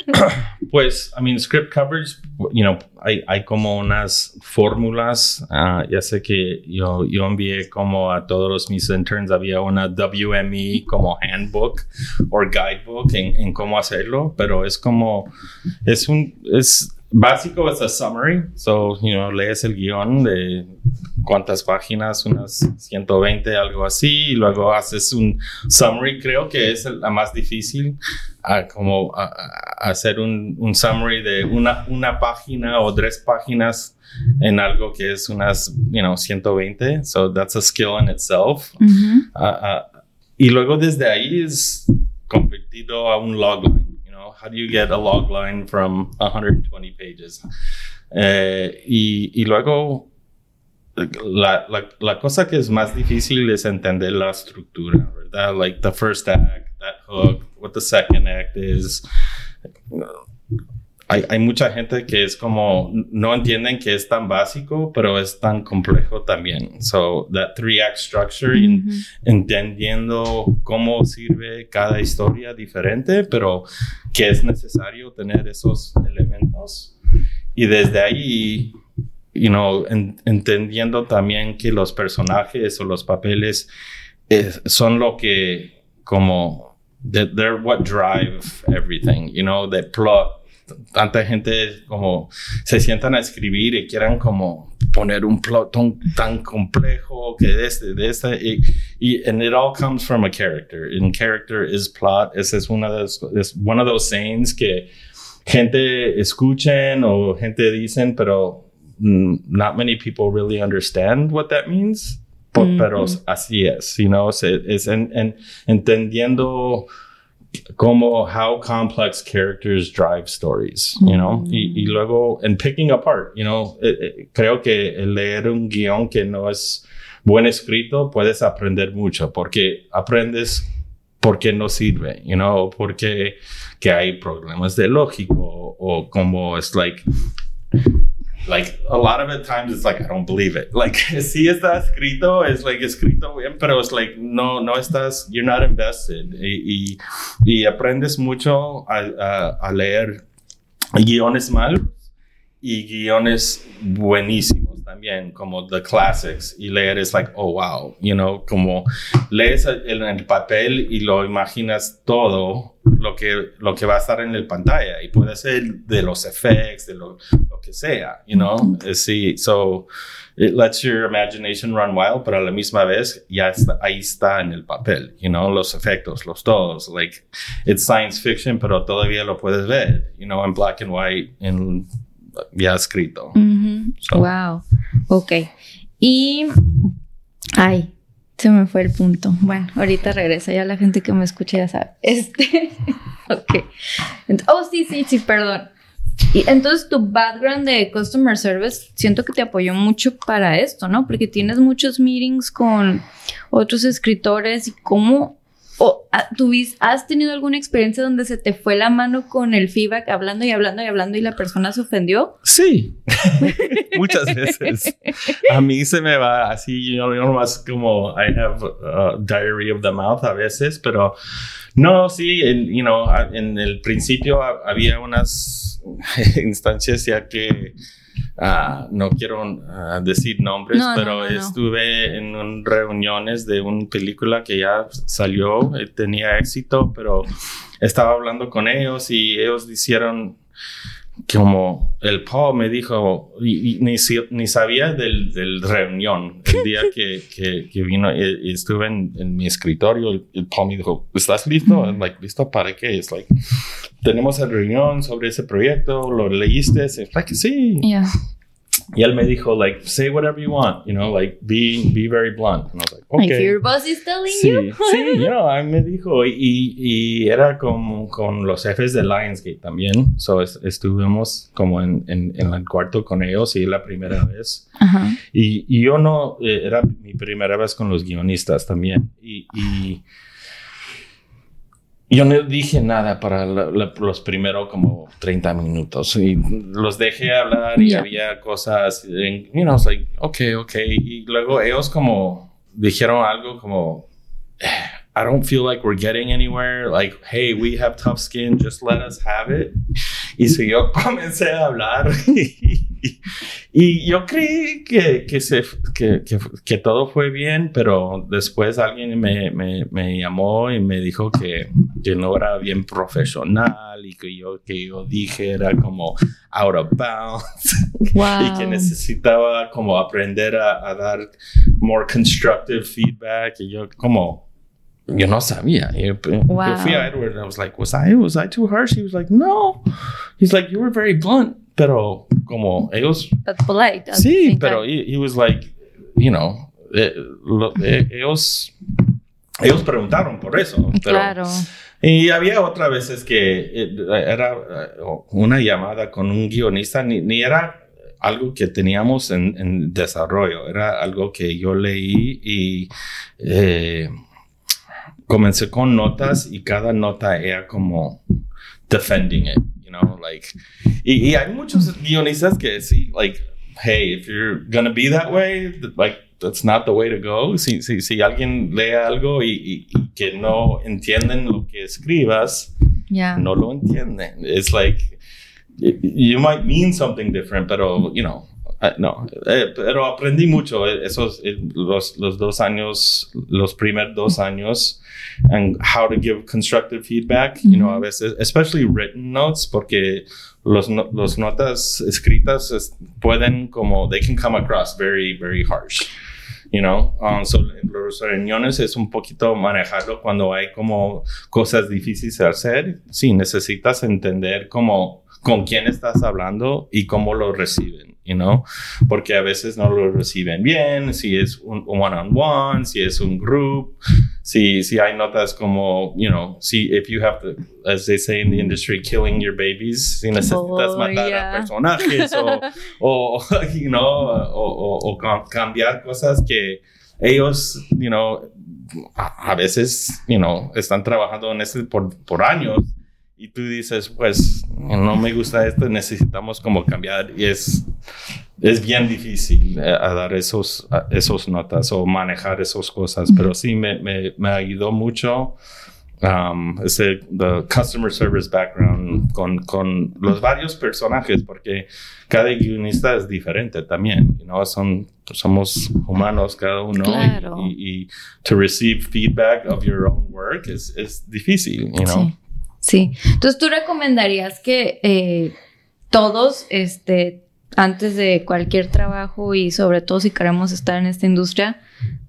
pues, I mean, script coverage, you know, hay, hay como unas fórmulas. Ah, ya sé que yo, yo envié como a todos mis interns, había una WME como handbook o guidebook en, en cómo hacerlo, pero es como, es un, es básico es a summary. So, you know, lees el guion de cuántas páginas, unas 120, algo así, y luego haces un summary. Creo que es la más difícil, como hacer un, un, summary de una, una página o tres páginas en algo que es unas, you know, 120. So, that's a skill in itself. y luego desde ahí es convertido a un logline. How do you get a log line from 120 pages? Eh, y, y, luego, la, la, la, cosa que es más difícil es entender la estructura, ¿verdad? Like the first act, that hook, what the second act is hay, hay, mucha gente que es como, no entienden que es tan básico, pero es tan complejo también. So, that three-act structure, entendiendo cómo sirve cada historia diferente, pero que es necesario tener esos elementos. Y desde ahí, you know, entendiendo también que los personajes o los papeles son lo que, como, they're what drive everything, you know, the plot tanta gente como se sientan a escribir y quieran como poner un plot tan, complejo que de este, de este, y, y and it all comes from a character. And character is plot. Ese es una de es one of those sayings que gente escuchen o gente dicen, pero not many people really understand what that means. but Pero así es, you know, es, es en, en, entendiendo como how complex characters drive stories, you know, y, y, luego en picking apart, you know, eh, eh, creo que leer un guión que no es buen escrito puedes aprender mucho porque aprendes porque no sirve, you know, porque que hay problemas de lógico o como es like like a lot of the times it's like I don't believe it. Like sí está escrito, es like escrito bien, pero es like no no estás you're not invested y, y, y aprendes mucho a, a, leer guiones malos y guiones buenísimos también, como The Classics, y leer es like, oh wow, you know, como lees en el papel y lo imaginas todo lo que, lo que va a estar en la pantalla, y puede ser de los efectos, de lo, lo que sea, you know, eh, sí, so it lets your imagination run wild, pero a la misma vez ya está, ahí está en el papel, you know, los efectos, los todos, like, it's science fiction, pero todavía lo puedes ver, you know, en black and white, en ya escrito. Wow. Ok. Y. Ay, se me fue el punto. Bueno, ahorita regresa. Ya la gente que me escucha ya sabe. Este. ok. Oh, sí, sí, sí, perdón. Y entonces tu background de customer service siento que te apoyó mucho para esto, ¿no? Porque tienes muchos meetings con otros escritores y cómo ¿O ah, has tenido alguna experiencia donde se te fue la mano con el feedback hablando y hablando y hablando y la persona se ofendió? Sí, muchas veces. A mí se me va así, yo no más como I have a diary of the mouth a veces, pero no, sí, en, you know, en el principio había unas instancias ya que Ah, no quiero ah, decir nombres, pero estuve en reuniones de una película que ya salió, eh, tenía éxito, pero estaba hablando con ellos y ellos dijeron como el Paul me dijo, y, ni, ni, sabía del, del, reunión, el día que, que, vino y, estuve en, mi escritorio, el, Paul me dijo, ¿estás listo? like, ¿listo para qué? Es like, tenemos la reunión sobre ese proyecto, ¿lo leíste? Es like, sí. Y él me dijo, like, say whatever you want, you know, like, be, be very blunt. And I was like, okay. If your boss is telling sí, you. sí, you know, me dijo, y, y era como con los jefes de Lionsgate también. So, estuvimos como en, en, en, el cuarto con ellos y la primera vez. y, y, yo no, eh, era mi primera vez con los guionistas también. y, y yo no dije nada para los primeros como 30 minutos y los dejé hablar y había cosas, en, you know, like, ok, ok. Y luego ellos como dijeron algo como, I don't feel like we're getting anywhere. Like, hey, we have tough skin, just let us have it. Y si yo comencé a hablar y, yo creí que, que, se, que, que, todo fue bien, pero después alguien me, me, me llamó y me dijo que, que, no era bien profesional y que yo, que yo dije era como out of bounds y que necesitaba como aprender a, a dar more constructive feedback y yo como yo no sabía. Yo, wow. yo fui a Edward and I was like, was I, was I too harsh? He was like, no. He's like, you were very blunt. Pero como ellos... But polite. Sí, pero he, he, was like, you know, eh, lo, eh, ellos, ellos preguntaron por eso. Pero, claro. Y había otras veces que eh, era eh, una llamada con un guionista, ni, ni era algo que teníamos en, en, desarrollo, era algo que yo leí y... Eh, comencé con notas y cada nota era como defending it, you know, like, y, y hay muchos guionistas que sí, like, hey, if you're gonna be that way, like, that's not the way to go. Si, si, si alguien lee algo y, y, y, que no entienden lo que escribas, yeah. no lo entienden. It's like, you might mean something different, pero, you know, no, eh, pero aprendí mucho eh, esos eh, los, los, dos años, los primeros dos años, and how to give constructive feedback. You know, a veces, especially written notes, porque los, los notas escritas es, pueden como they can come across very very harsh. You know, um, so los reuniones es un poquito manejarlo cuando hay como cosas difíciles de hacer. Sí, necesitas entender cómo con quién estás hablando y cómo lo reciben you know, porque a veces no lo reciben bien, si es un one-on-one, si es un group, si, si hay notas como, you know, si if you have to, as they say in the industry, killing your babies, si necesitas oh, matar yeah. a personajes o, o, you know, o, o, o cambiar cosas que ellos, you know, a, veces, you know, están trabajando en este por, por años y tú dices, pues no me gusta esto, necesitamos como cambiar y es, es bien difícil eh, a dar esos, esos notas o manejar esas cosas, pero sí me, me, me ayudó mucho um, ese the customer service background con, con los varios personajes porque cada guionista es diferente también, ¿no? Son, somos humanos cada uno y, y, to receive feedback of your own work es, es difícil, you know? Sí. Entonces, ¿tú recomendarías que eh, todos, este, antes de cualquier trabajo y sobre todo si queremos estar en esta industria,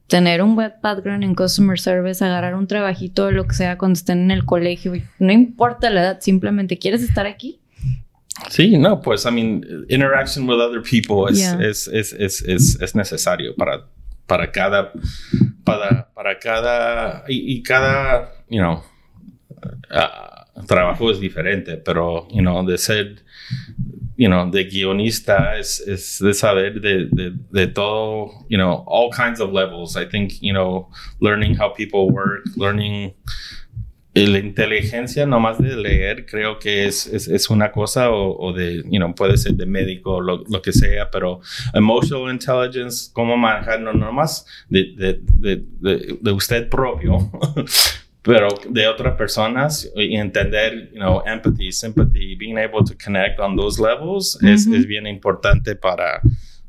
tener un web background en customer service, agarrar un trabajito, lo que sea, cuando estén en el colegio, no importa la edad, simplemente quieres estar aquí? Sí, no, pues, I mean, interaction with other people es, es, es, es, es, necesario para, para cada, para, para cada, y, cada, you know, uh, trabajo es diferente, pero, you know, de ser, you know, de guionista es, es de saber de, de, de, todo, you know, all kinds of levels. I think, you know, learning how people work, learning la inteligencia nomás de leer creo que es, es, es una cosa o, o, de, you know, puede ser de médico, lo, lo, que sea, pero emotional intelligence, cómo manejar, no nomás de, de, de, de usted propio, pero de otras personas y entender, you know, empathy, sympathy, being able to connect on those levels es, es, bien importante para,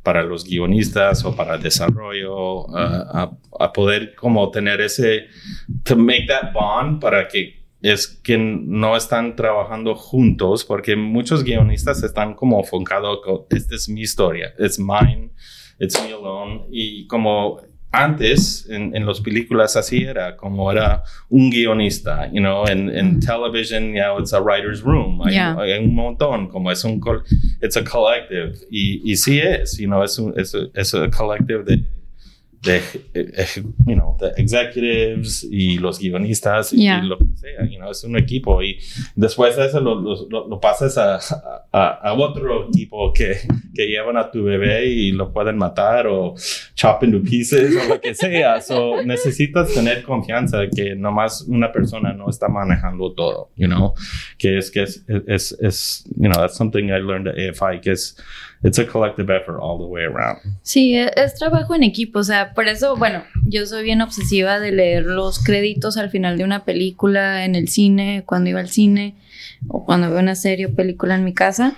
para los guionistas o para el desarrollo, uh, a, a, poder como tener ese, to make that bond para que es que no están trabajando juntos, porque muchos guionistas están como enfocados, esta es mi historia, it's mine, it's me alone, y como antes en, en las películas así era, como era un guionista, you know, en, en mm. television, yeah, it's a writer's room, hay, hay, un montón, como es un, it's a collective, y, y sí es, you know, es un, es, es a collective de, de, you know, the executives y los guionistas y, lo que sea, you know, es un equipo y después de eso lo, lo, lo pasas a, a, otro equipo que, que, llevan a tu bebé y lo pueden matar o chop into pieces o lo que sea. So, necesitas tener confianza de que nomás una persona no está manejando todo, you know, que es que es, es, es you know, that's something I learned at AFI, que es it's a collective effort all the way around. Sí, e, es, trabajo en equipo, o sea, por eso, bueno, yo soy bien obsesiva de leer los créditos al final de una película en el cine, cuando iba al cine o cuando veo una serie o película en mi casa,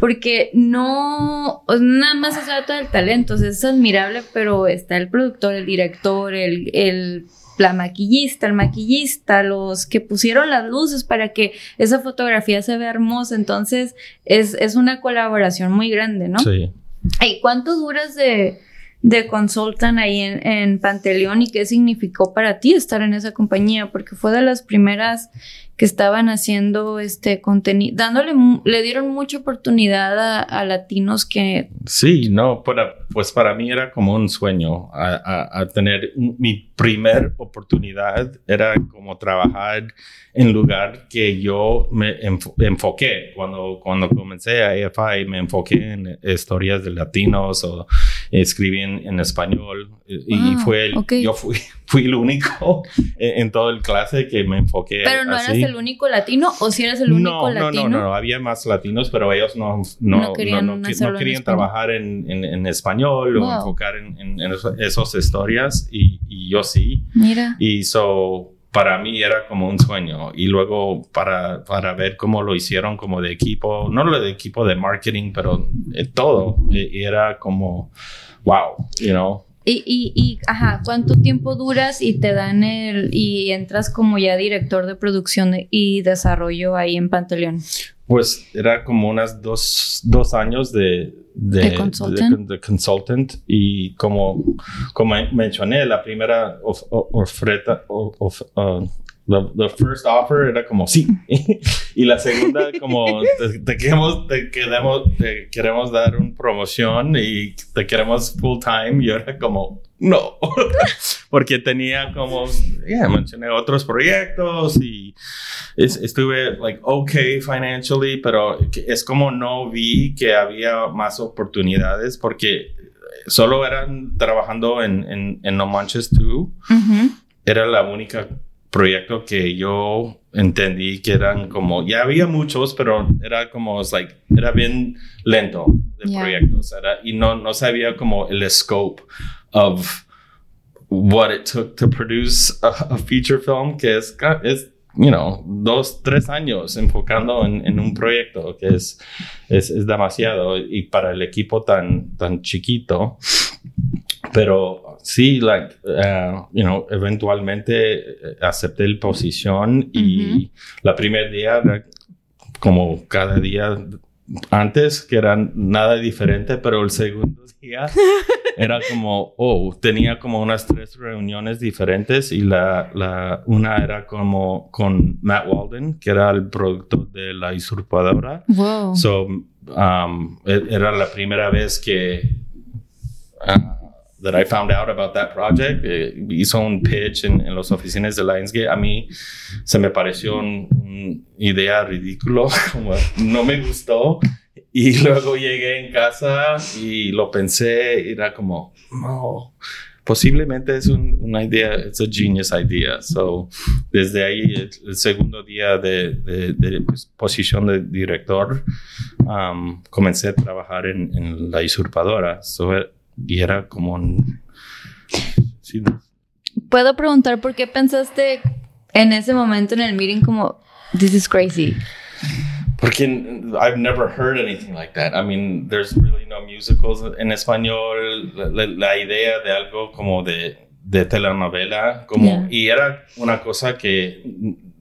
porque no, nada más se trata del talento, o sea, es admirable, pero está el productor, el director, el, el la maquillista, el maquillista, los que pusieron las luces para que esa fotografía se vea hermosa. Entonces, es, es una colaboración muy grande, ¿no? Sí. ¿Y cuánto duras de, de consultan ahí en, en Panteleón y qué significó para ti estar en esa compañía? Porque fue de las primeras que estaban haciendo este contenido, dándole, le dieron mucha oportunidad a, latinos que... Sí, no, para, pues para mí era como un sueño a, tener mi primer oportunidad, era como trabajar en lugar que yo me enfoqué. Cuando, cuando comencé a AFI me enfoqué en historias de latinos o escribí en, español y ah, fue el, yo fui, fui el único en, todo el clase que me enfoqué. Pero no eras el único latino o si eras el único latino. No, no, no, había más latinos, pero ellos no, no, querían, trabajar en, en, español o enfocar en, esas historias y, y yo sí. Mira. Y so para mí era como un sueño y luego para, para ver cómo lo hicieron como de equipo, no lo de equipo de marketing, pero todo, y era como, wow, you know. Y, y, y, ajá, ¿cuánto tiempo duras y te dan el, y entras como ya director de producción y desarrollo ahí en Pantaleón? Pues era como unas dos, dos años de, de, consultant? consultant y como, como mencioné, la primera oferta, of, uh, the, first offer era como sí y la segunda como te, queremos te queremos te queremos dar una promoción y te queremos full time y era como no porque tenía como yeah, mencioné otros proyectos y estuve like okay financially pero es como no vi que había más oportunidades porque solo eran trabajando en en, en No Manches 2 era la única proyecto que yo entendí que eran como, ya había muchos, pero era como, like, era bien lento de proyectos, era, y no, no sabía como el scope of what it took to produce a, feature film, que es, es, you know, dos, tres años enfocando en, en un proyecto, que es, es, es demasiado, y para el equipo tan, tan chiquito, pero sí, like, uh, you know, eventualmente eh, acepté la posición y la primer día, como cada día antes, que era nada diferente, pero el segundo día era como, oh, tenía como unas tres reuniones diferentes y la, la, una era como con Matt Walden, que era el productor de La Usurpadora. Wow. So, um, e, era la primera vez que... Uh, that I found out about that project. Eh, hizo un pitch en, en las oficinas de Lionsgate. A mí se me pareció una un idea ridículo, como no me gustó. Y luego llegué en casa y lo pensé era como, no, posiblemente es un, una idea, es a genius idea. So, desde ahí, el, segundo día de, de, pues, posición de director, um, comencé a trabajar en, en La Usurpadora. So, y era como Puedo preguntar por qué pensaste en ese momento en el meeting como this is crazy. Porque I've never heard anything like that. I mean, there's really no musicals en español. La, idea de algo como de, de telenovela, como y era una cosa que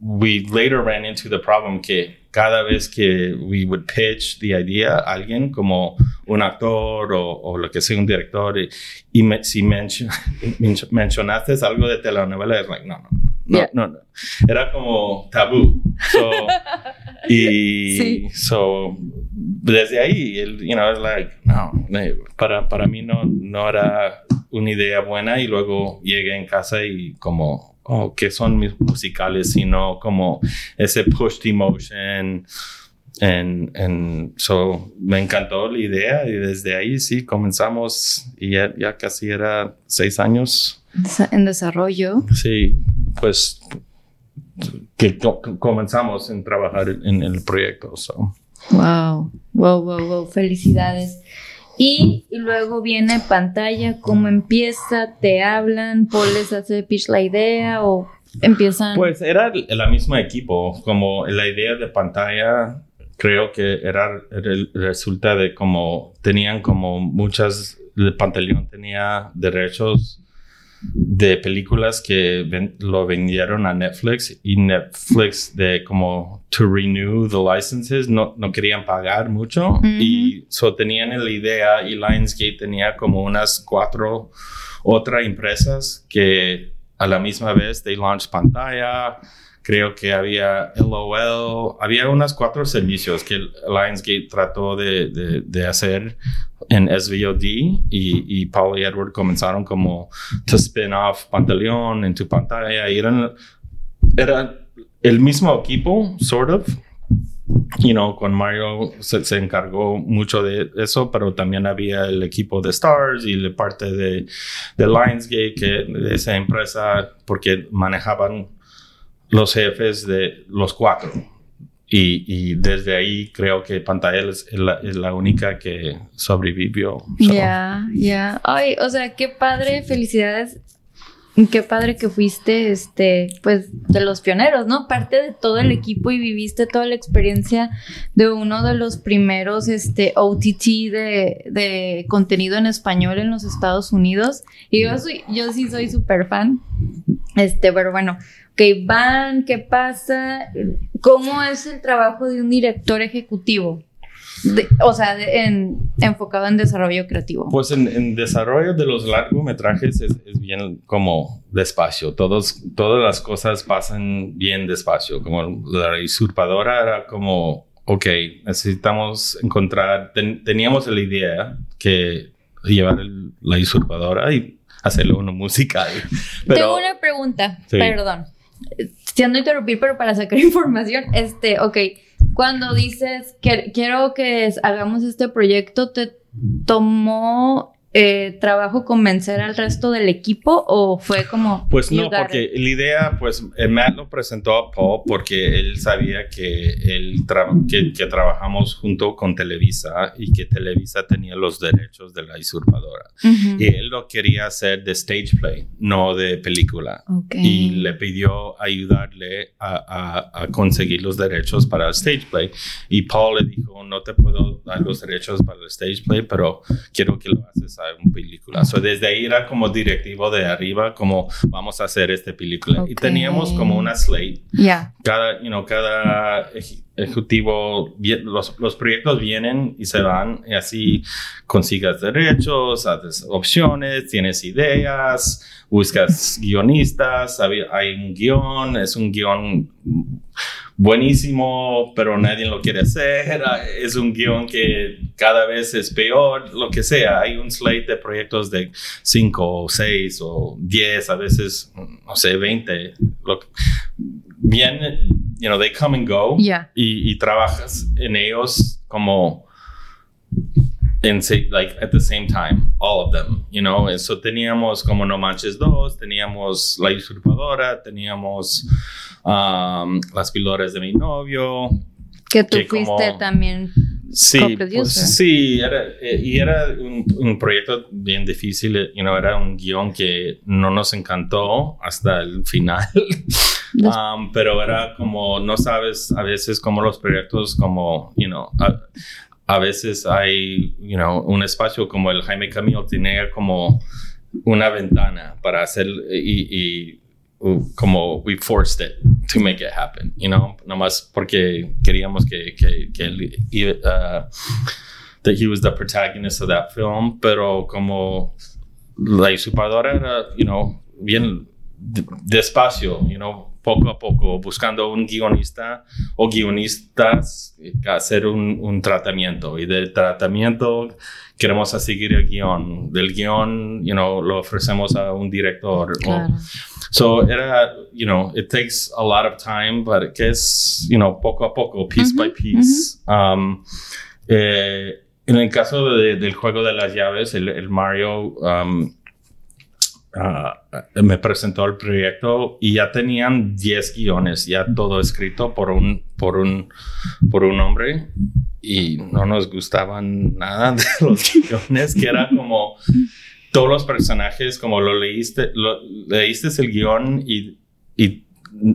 we later ran into the problem que cada vez que we would pitch the idea a alguien como un actor o, lo que sea, un director, y, si mencionaste algo de telenovela, es like, no, no, no, no, Era como tabú. y so, desde ahí, el, you know, like, no, para, para mí no, no era una idea buena y luego llegué en casa y como o que son mis musicales, sino como ese push emotion, En, en, so, me encantó la idea y desde ahí sí comenzamos y ya, ya casi era seis años. En desarrollo. Sí, pues que comenzamos en trabajar en el proyecto. So. Wow, wow, wow, wow, felicidades. Y, luego viene pantalla, cómo empieza, te hablan, Paul les hace pitch la idea o empiezan. Pues era el mismo equipo, como la idea de pantalla, creo que era resulta de como tenían como muchas, el pantaleón tenía derechos de películas que lo vendieron a Netflix y Netflix de como to renew the licenses no, no querían pagar mucho y so tenían la idea y Lionsgate tenía como unas cuatro otras empresas que a la misma vez they launched pantalla creo que había LOL, había unas cuatro servicios que Lionsgate trató de, de, de hacer en SVOD y, y Paul y Edward comenzaron como to spin off Pantaleón en tu pantalla y eran, era el mismo equipo, sort of. You know, con Mario se, se, encargó mucho de eso, pero también había el equipo de Stars y la parte de, de Lionsgate, que de esa empresa, porque manejaban los jefes de los cuatro. Y, desde ahí creo que Pantalla es la, única que sobrevivió. Ya, ya. Ay, o sea, qué padre, felicidades. Qué padre que fuiste, este, pues, de los pioneros, ¿no? Parte de todo el equipo y viviste toda la experiencia de uno de los primeros, este, OTT de, de contenido en español en los Estados Unidos. Y yo soy, yo sí soy súper fan. Este, pero bueno, que van, qué pasa, cómo es el trabajo de un director ejecutivo. o sea, en, enfocado en desarrollo creativo. Pues en, desarrollo de los largometrajes es, es, bien como despacio. Todos, todas las cosas pasan bien despacio. Como la usurpadora era como, ok, necesitamos encontrar, teníamos la idea que llevar la usurpadora y hacerlo uno musical. Pero, Tengo una pregunta, perdón siendo interrumpir, pero para sacar información, este, ok, cuando dices que quiero que hagamos este proyecto, ¿te tomó eh, trabajo convencer al resto del equipo o fue como... Pues no, porque la idea, pues eh, Matt lo presentó a Paul porque él sabía que, él que, que, trabajamos junto con Televisa y que Televisa tenía los derechos de la usurpadora. Y él lo quería hacer de stage play, no de película. Y le pidió ayudarle a, a, conseguir los derechos para el stage play. Y Paul le dijo, no te puedo dar los derechos para el stage play, pero quiero que lo haces una película. So, desde ahí era como directivo de arriba, como vamos a hacer esta película. Y teníamos como una slate. Cada, you know, cada ejecutivo, los, los, proyectos vienen y se van y así consigas derechos, haces opciones, tienes ideas, buscas guionistas, hay un guion, es un guion buenísimo, pero nadie lo quiere hacer. Es un guion que cada vez es peor, lo que sea. Hay un slate de proyectos de 5 o 6 o 10, a veces, no sé, 20. Lo, bien, you know, they come and go. Y, trabajas en ellos como en like at the same time, all of them, you know. Eso teníamos como No Manches 2, teníamos La Usurpadora, teníamos um, Las Píldoras de mi novio. Que tú fuiste también Sí, pues, sí, era, eh, y era un, proyecto bien difícil, you know, era un guion que no nos encantó hasta el final, um, pero era como, no sabes a veces como los proyectos como, you know, a, veces hay, you know, un espacio como el Jaime Camilo tenía como una ventana para hacer y, y como we forced it to make it happen, you know, nomás porque queríamos que, que, que él, uh, that he was the protagonist of that film, pero como la usurpadora era, you know, bien despacio, you know, poco a poco, buscando un guionista o guionistas eh, hacer un, un tratamiento. Y del tratamiento queremos seguir el guion. Del guion, you know, lo ofrecemos a un director. Claro. So era, you know, it takes a lot of time, but que es, you know, poco a poco, piece by piece. Um, eh, en el caso de, del juego de las llaves, el, el Mario um, uh, me presentó el proyecto y ya tenían 10 guiones, ya todo escrito por un, por un, por un hombre y no nos gustaban nada de los guiones, que era como todos los personajes, como lo leíste, lo, leíste el guion y, y,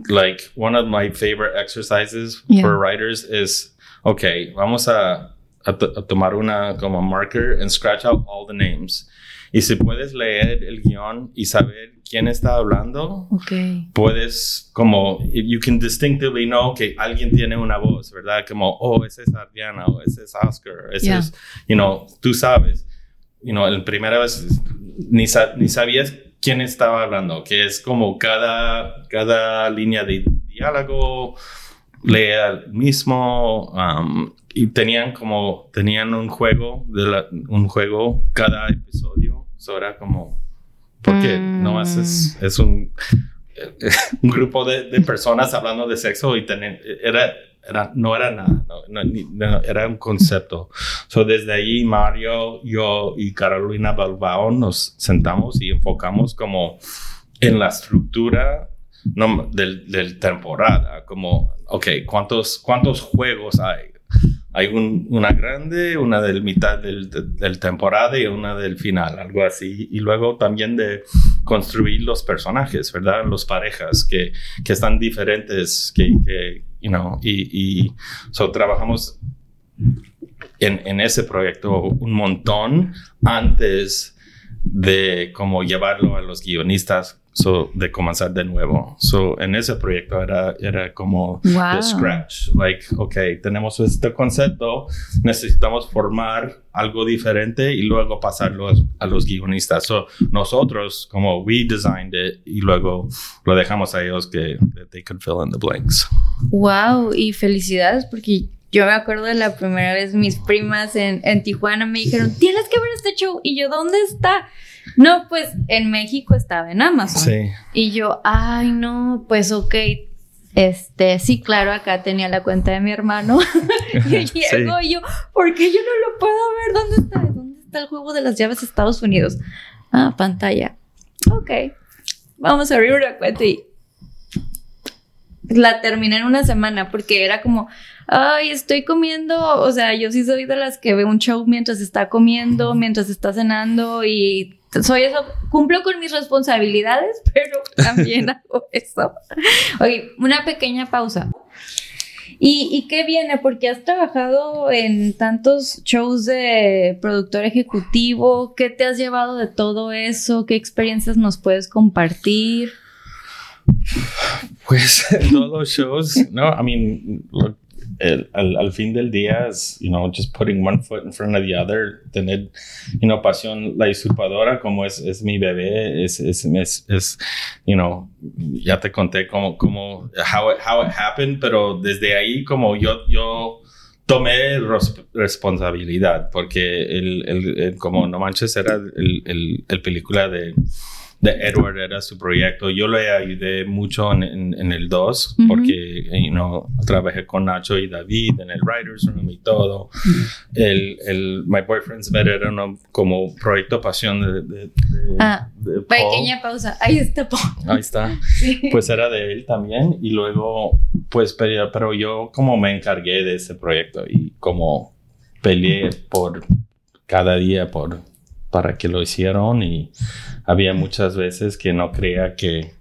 like, one of my favorite exercises Yeah. for writers is, okay, vamos a, a tomar una como marker and scratch out all the names. Y si puedes leer el guion y saber quién está hablando, Ok. puedes como you can distinctively know que alguien tiene una voz, ¿verdad? Como oh, ese es Adriana o ese es Oscar, ese Yeah. es, you know, tú sabes, you know, la primera vez ni, sa- ni sabías quién estaba hablando, que es como cada cada línea de diálogo lea el mismo um, y tenían como tenían un juego de la- un juego cada episodio, eso era como porque Mm. no es, es, es un, un grupo de, de personas hablando de sexo y tener, era, era, no era nada, no, no, ni- no, era un concepto. So, desde ahí Mario, yo y Carolina Balbao nos sentamos y enfocamos como en la estructura no, del, del temporada, como, ok, ¿cuántos, cuántos juegos hay? Hay un- una grande, una del mitad del, del- temporada y una del final, algo así. Y luego también de construir los personajes, ¿verdad? Los parejas que, que están diferentes, que, que y, y so trabajamos en, en ese proyecto un montón antes de como llevarlo a los guionistas, so, de comenzar de nuevo. So, en ese proyecto era, era como Wow. de scratch. Like, ok, tenemos este concepto, necesitamos formar algo diferente y luego pasarlo a, a los guionistas. So, nosotros, como we designed it, y luego lo dejamos a ellos que they could fill in the blanks. Wow, y felicidades porque yo me acuerdo de la primera vez mis primas en, en Tijuana me dijeron, tienes que ver este show. Y yo, ¿dónde está? No, pues en México estaba en Amazon. Sí. Y yo, ay, no, pues ok. Este, sí, claro, acá tenía la cuenta de mi hermano. y llego y yo, ¿por qué yo no lo puedo ver? ¿Dónde está? ¿Dónde está el juego de las llaves de Estados Unidos? Ah, pantalla. Ok. Vamos a abrir una cuenta y la terminé en una semana porque era como, ay, estoy comiendo, o sea, yo sí soy de las que ve un show mientras está comiendo, mientras está cenando y soy eso, cumplo con mis responsabilidades, pero también hago eso. Oye, una pequeña pausa. ¿Y, ¿Y qué viene? Porque has trabajado en tantos shows de productor ejecutivo. ¿Qué te has llevado de todo eso? ¿Qué experiencias nos puedes compartir? Pues todos los shows, no, I mean, el- al, al fin del día es, you know, just putting one foot in front of the other, tener, you know, pasión, la usurpadora, como es, es mi bebé, es, es, es, es, you know, ya te conté cómo, cómo, how it, how it happened, pero desde ahí como yo, yo tomé responsabilidad, porque el, el, el- como No Manches era el, el película de de Edward era su proyecto. Yo le ayudé mucho en, en, en el 2 Ujú. porque, you know, trabajé con Nacho y David en el Writers Room y todo. El, el My Boyfriend's Bed era uno como proyecto pasión de, de, de- Ah, de Paul. Pequeña pausa. Ahí está. Paul. Ahí está. Sí. Pues era de él también y luego, pues, pero, pero yo como me encargué de ese proyecto y como peleé por cada día por para que lo hicieron y había muchas veces que no creía que,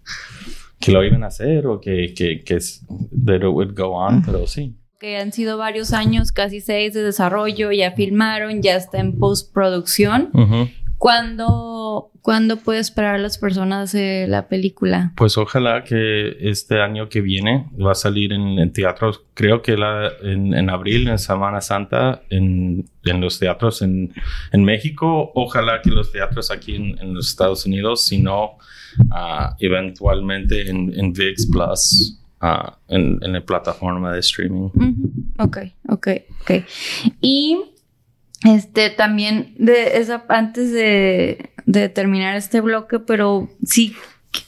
que lo iban a hacer o que, que, que es- that it would go on, pero sí. que han sido varios años, casi seis de desarrollo, ya filmaron, ya está en postproducción. Ujú. Cuando ¿cuándo, ¿cuándo puede esperar las personas eh, la película? Pues ojalá que este año que viene va a salir en, teatros, creo que la, en, abril, en Semana Santa, en, en los teatros en, en, México. Ojalá que los teatros aquí en, los Estados Unidos, si no, ah, eventualmente en, VIX Plus. Uh, en, la plataforma de streaming. Ok, ok, ok. Y este también de esa antes de, de terminar este bloque, pero sí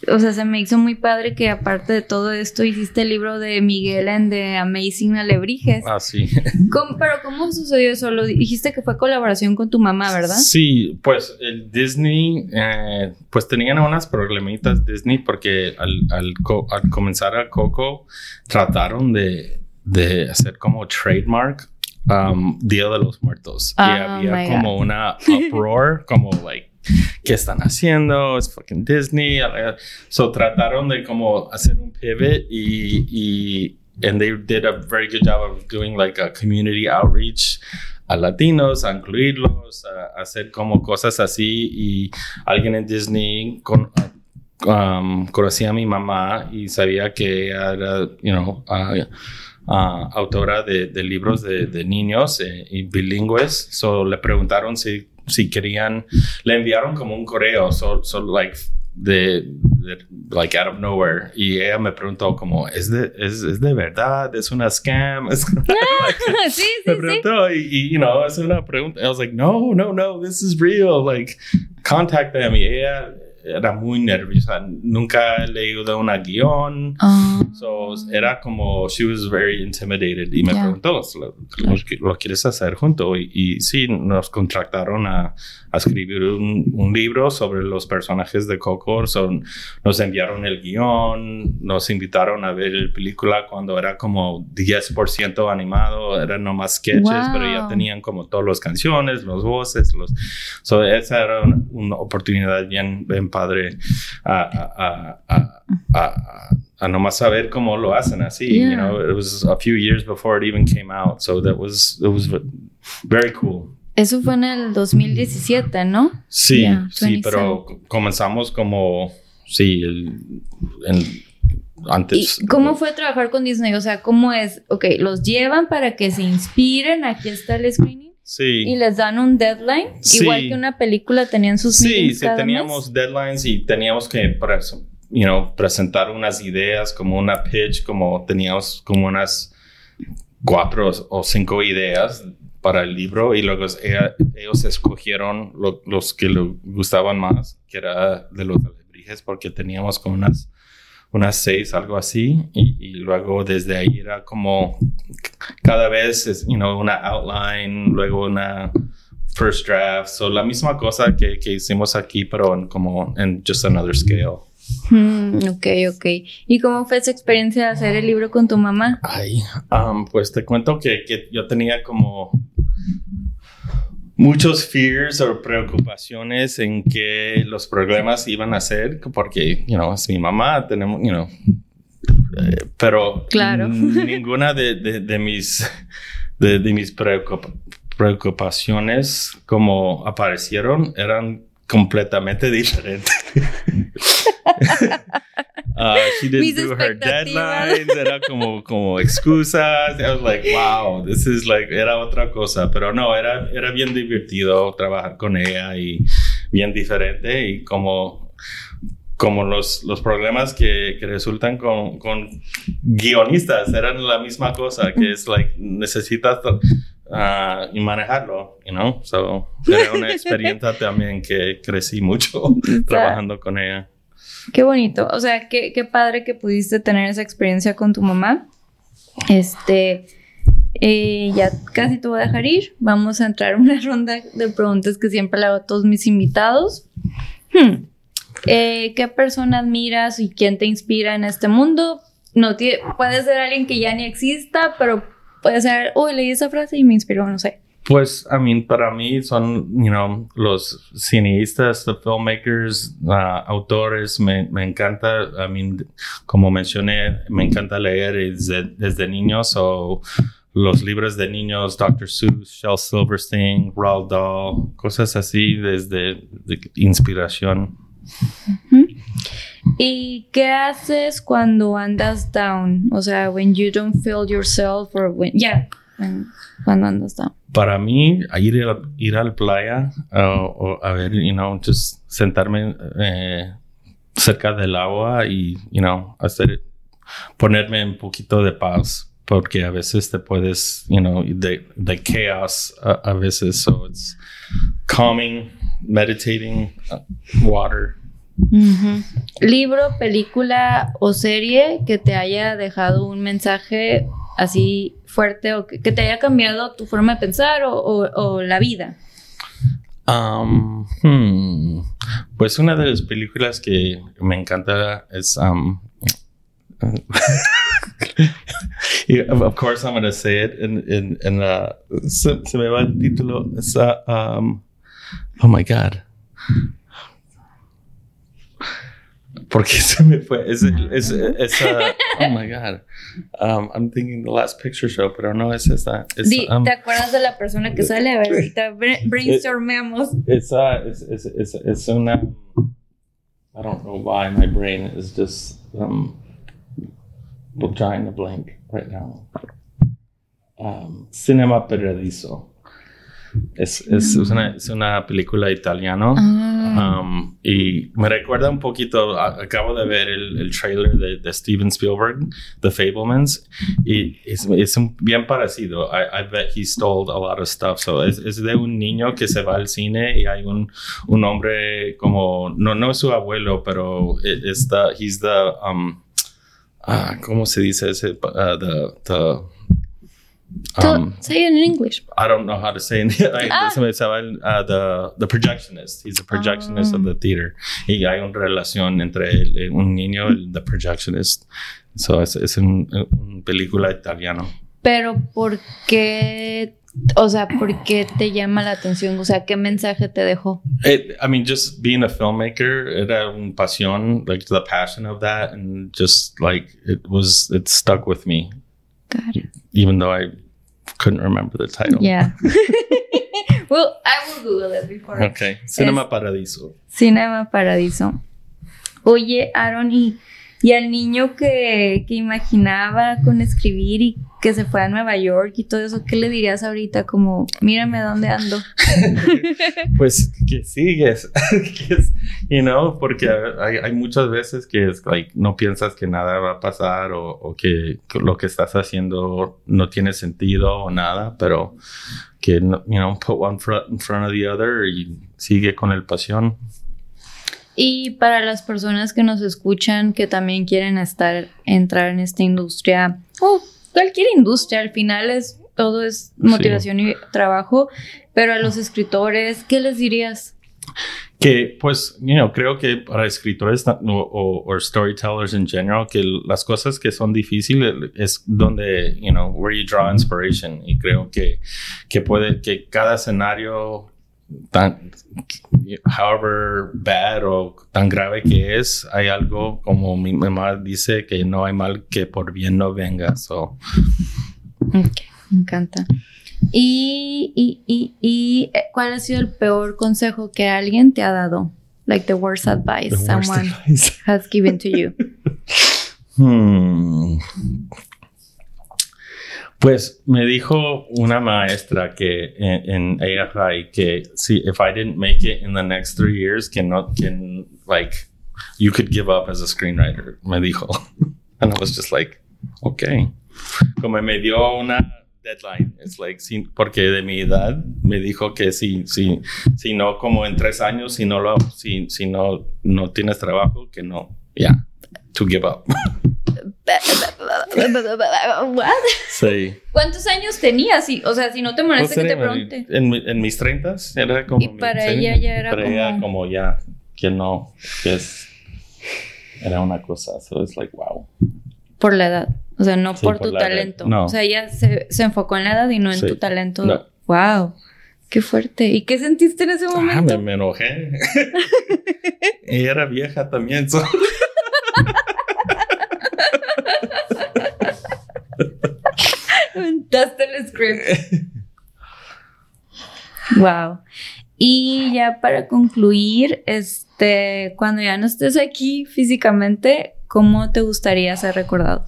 o sea, se me hizo muy padre que aparte de todo esto hiciste el libro de Miguel en The Amazing Alebrijes. Ah, sí. pero ¿cómo sucedió eso? Lo dijiste que fue colaboración con tu mamá, ¿verdad? Sí, pues el Disney, eh, pues tenían unas problemitas Disney porque al, al, comenzar a Coco trataron de, de hacer como trademark um, Día de los Muertos. y oh había como una uproar, como like ¿qué están haciendo? Es fucking Disney. So trataron de como hacer un pivot y, y and they did a very good job of doing like a community outreach a latinos, a incluirlos, a, hacer como cosas así y alguien en Disney con, um, conocía a mi mamá y sabía que era, you know, uh, uh, autora de, de, libros de, de niños eh, y bilingües. So le preguntaron si si querían, le enviaron como un correo, so, so like, de, like out of nowhere. Y ella me preguntó como es de es, es de verdad es una scam es, sí, sí, me preguntó y, y, you know es una pregunta. I was like no no no this is real. Like contact them. Y ella era muy nerviosa. Nunca he leído una guion. Ah. So, era como, she was very intimidated. Y me preguntó, ¿lo, quieres hacer junto? Y, y, sí, nos contrataron a, a escribir un, un, libro sobre los personajes de Coco. son nos enviaron el guion, nos invitaron a ver la película cuando era como 10% animado, eran nomás sketches, pero ya tenían como todas las canciones, los voces, los... So, esa era una, oportunidad bien, bien padre a, a, a, a, nomás saber cómo lo hacen así. You know, it was a few years before it even came out, so that was, it was very cool. Eso fue en el 2017, ¿no? Sí, sí, pero comenzamos como, sí, el, antes. ¿Y cómo fue trabajar con Disney? O sea, ¿cómo es? Ok, los llevan para que se inspiren, aquí está el screening. Sí. Y les dan un deadline. Igual que una película tenían sus Sí, sí, teníamos deadlines y teníamos que you know, presentar unas ideas, como una pitch, como teníamos como unas cuatro o cinco ideas para el libro y luego ellos escogieron los que les gustaban más, que era de los alebrijes, porque teníamos como unas, unas seis, algo así, y, luego desde ahí era como cada vez, es, you know, una outline, luego una first draft, so la misma cosa que, que hicimos aquí, pero como en just another scale. Mm, ok, ok. ¿Y cómo fue esa experiencia de hacer el libro con tu mamá? Ay, um, pues te cuento que, que, yo tenía como muchos fears o preocupaciones en que los problemas iban a ser, porque, you know, es mi mamá, tenemos, you know, eh, pero claro. ninguna de, de, mis, de, mis preocupaciones como aparecieron eran completamente diferentes. Uh, she didn't do her deadlines, era como, como excusas. I was like, wow, this is like, era otra cosa. Pero no, era, era bien divertido trabajar con ella y bien diferente. Y como, como los, los problemas que, que resultan con, con, guionistas eran la misma cosa, que es like, necesitas uh, y manejarlo, you know. So, era una experiencia también que crecí mucho trabajando con ella. Qué bonito. O sea, qué, qué padre que pudiste tener esa experiencia con tu mamá. Este, eh, ya casi te voy a dejar ir. Vamos a entrar en una ronda de preguntas que siempre le hago a todos mis invitados. Hmm. Eh, ¿Qué persona admiras y quién te inspira en este mundo? No puede ser alguien que ya ni exista, pero puede ser, uy, leí esa frase y me inspiró, no sé. Pues, I mean, para mí son, you know, los cineastas, los filmmakers, uh, autores, me, me, encanta, I mean, como mencioné, me encanta leer desde, desde niño, so los libros de niños, Dr. Seuss, Shel Silverstein, Roald Dahl, cosas así desde de inspiración. ¿Y qué haces cuando andas down? O sea, when you don't feel yourself or when, yeah, cuando andas down. Para mí, ir a, ir a la playa uh, o a ver, you know, just sentarme eh, cerca del agua y, you know, hacer, ponerme un poquito de paz porque a veces te puedes, you know, the, the chaos a veces, so it's calming, meditating, uh, water. Libro, película o serie que te haya dejado un mensaje así fuerte o que, te haya cambiado tu forma de pensar o, o, la vida. Um, pues una de las películas que me encanta es um, of course, I'm going to say it in se, me va el título. Um, oh my god. Porque se me fue. Es, es, es uh, oh my god. Um, I'm thinking the last picture show, pero no es esa. Es, Di, um, ¿Te acuerdas de la persona que sale? A ver, ahorita brainstormemos. It's, uh, it's, it's, it's, it's una. I don't know why my brain is just. Um, I'm trying to blank right now. Um, Cinema Paradiso. Es, es, es, una, es, una, película italiana ah. um, y me recuerda un poquito, acabo de ver el, el trailer de, de, Steven Spielberg, The Fablemans, y es, es un, bien parecido. I, I, bet he stole a lot of stuff. So es, es, de un niño que se va al cine y hay un, un hombre como, no, no es su abuelo, pero está, he's the... Um, uh, ¿cómo se dice ese? Uh, the, the um, say it in English. I don't know how to say it. ah. uh, the, the projectionist. He's a projectionist of the theater. Y hay una relación entre el, un niño y the projectionist. So es, es un, un película italiano. Pero ¿por qué o sea, ¿por qué te llama la atención? O sea, ¿qué mensaje te dejó? It, I mean, just being a filmmaker, era una pasión, like the passion of that, and just like it was, it stuck with me. It. Even though I couldn't remember the title. Yeah. well, I will Google it before. Okay. Cinema Paradiso. Cinema Paradiso. Oye, Aaron, y y al niño que, que, imaginaba con escribir y que se fue a Nueva York y todo eso, ¿qué le dirías ahorita? Como, mírame dónde ando. pues que sigues, you know, porque hay, muchas veces que no piensas que nada va a pasar o, o que lo que estás haciendo no tiene sentido o nada, pero que, you know, put one foot in front of the other y sigue con el pasión. Y para las personas que nos escuchan que también quieren estar, entrar en esta industria, o cualquier industria, al final es todo es motivación y trabajo, pero a los escritores, ¿qué les dirías? Que, pues, you know, creo que para escritores o, o, storytellers en general, que las cosas que son difíciles es donde, you know, where you draw inspiration. Y creo que, que puede, que cada escenario tan, however bad o tan grave que es, hay algo como mi mamá dice que no hay mal que por bien no venga. So. me encanta. ¿Y, y, y, y eh, cuál ha sido el peor consejo que alguien te ha dado? Like the worst advice someone has given to you. Hmm. Pues me dijo una maestra que en, en AFI que si if I didn't make it in the next three years, que no, que like you could give up as a screenwriter. Me dijo, and I was just like, okay. Como me dio una deadline, it's like sin, porque de mi edad me dijo que si si si no como en tres años si no lo si si no no tienes trabajo que no, yeah, to give up. Sí. ¿Cuántos años tenías? o sea, si no te molesta pues que te pregunte. En, en, mis 30 era como. Y para ella ya era para como. Ella como ya, que no, que es. Era una cosa, so it's like, wow. Por la edad, o sea, no por, tu talento. O sea, ella se, se, enfocó en la edad y no en tu talento. Wow. Qué fuerte. ¿Y qué sentiste en ese ah, momento? Ah, me, me enojé. y era vieja también. So. Aventaste script. wow. Y ya para concluir, este, cuando ya no estés aquí físicamente, ¿cómo te gustaría ser recordado?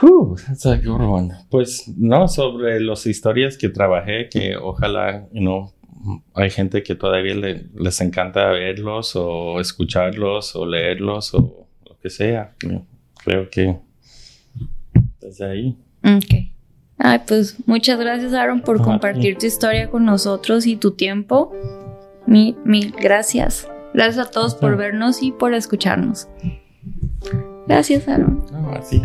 Uh, that's a good one. Pues no, sobre las historias que trabajé, que ojalá, you know, hay gente que todavía les encanta verlos o escucharlos o leerlos o lo que sea. Creo que desde ahí. Ok. Ay, pues muchas gracias, Aaron, por compartir tu historia con nosotros y tu tiempo. Mil, mil gracias. Gracias a todos por vernos y por escucharnos. Gracias, Aaron. No, así.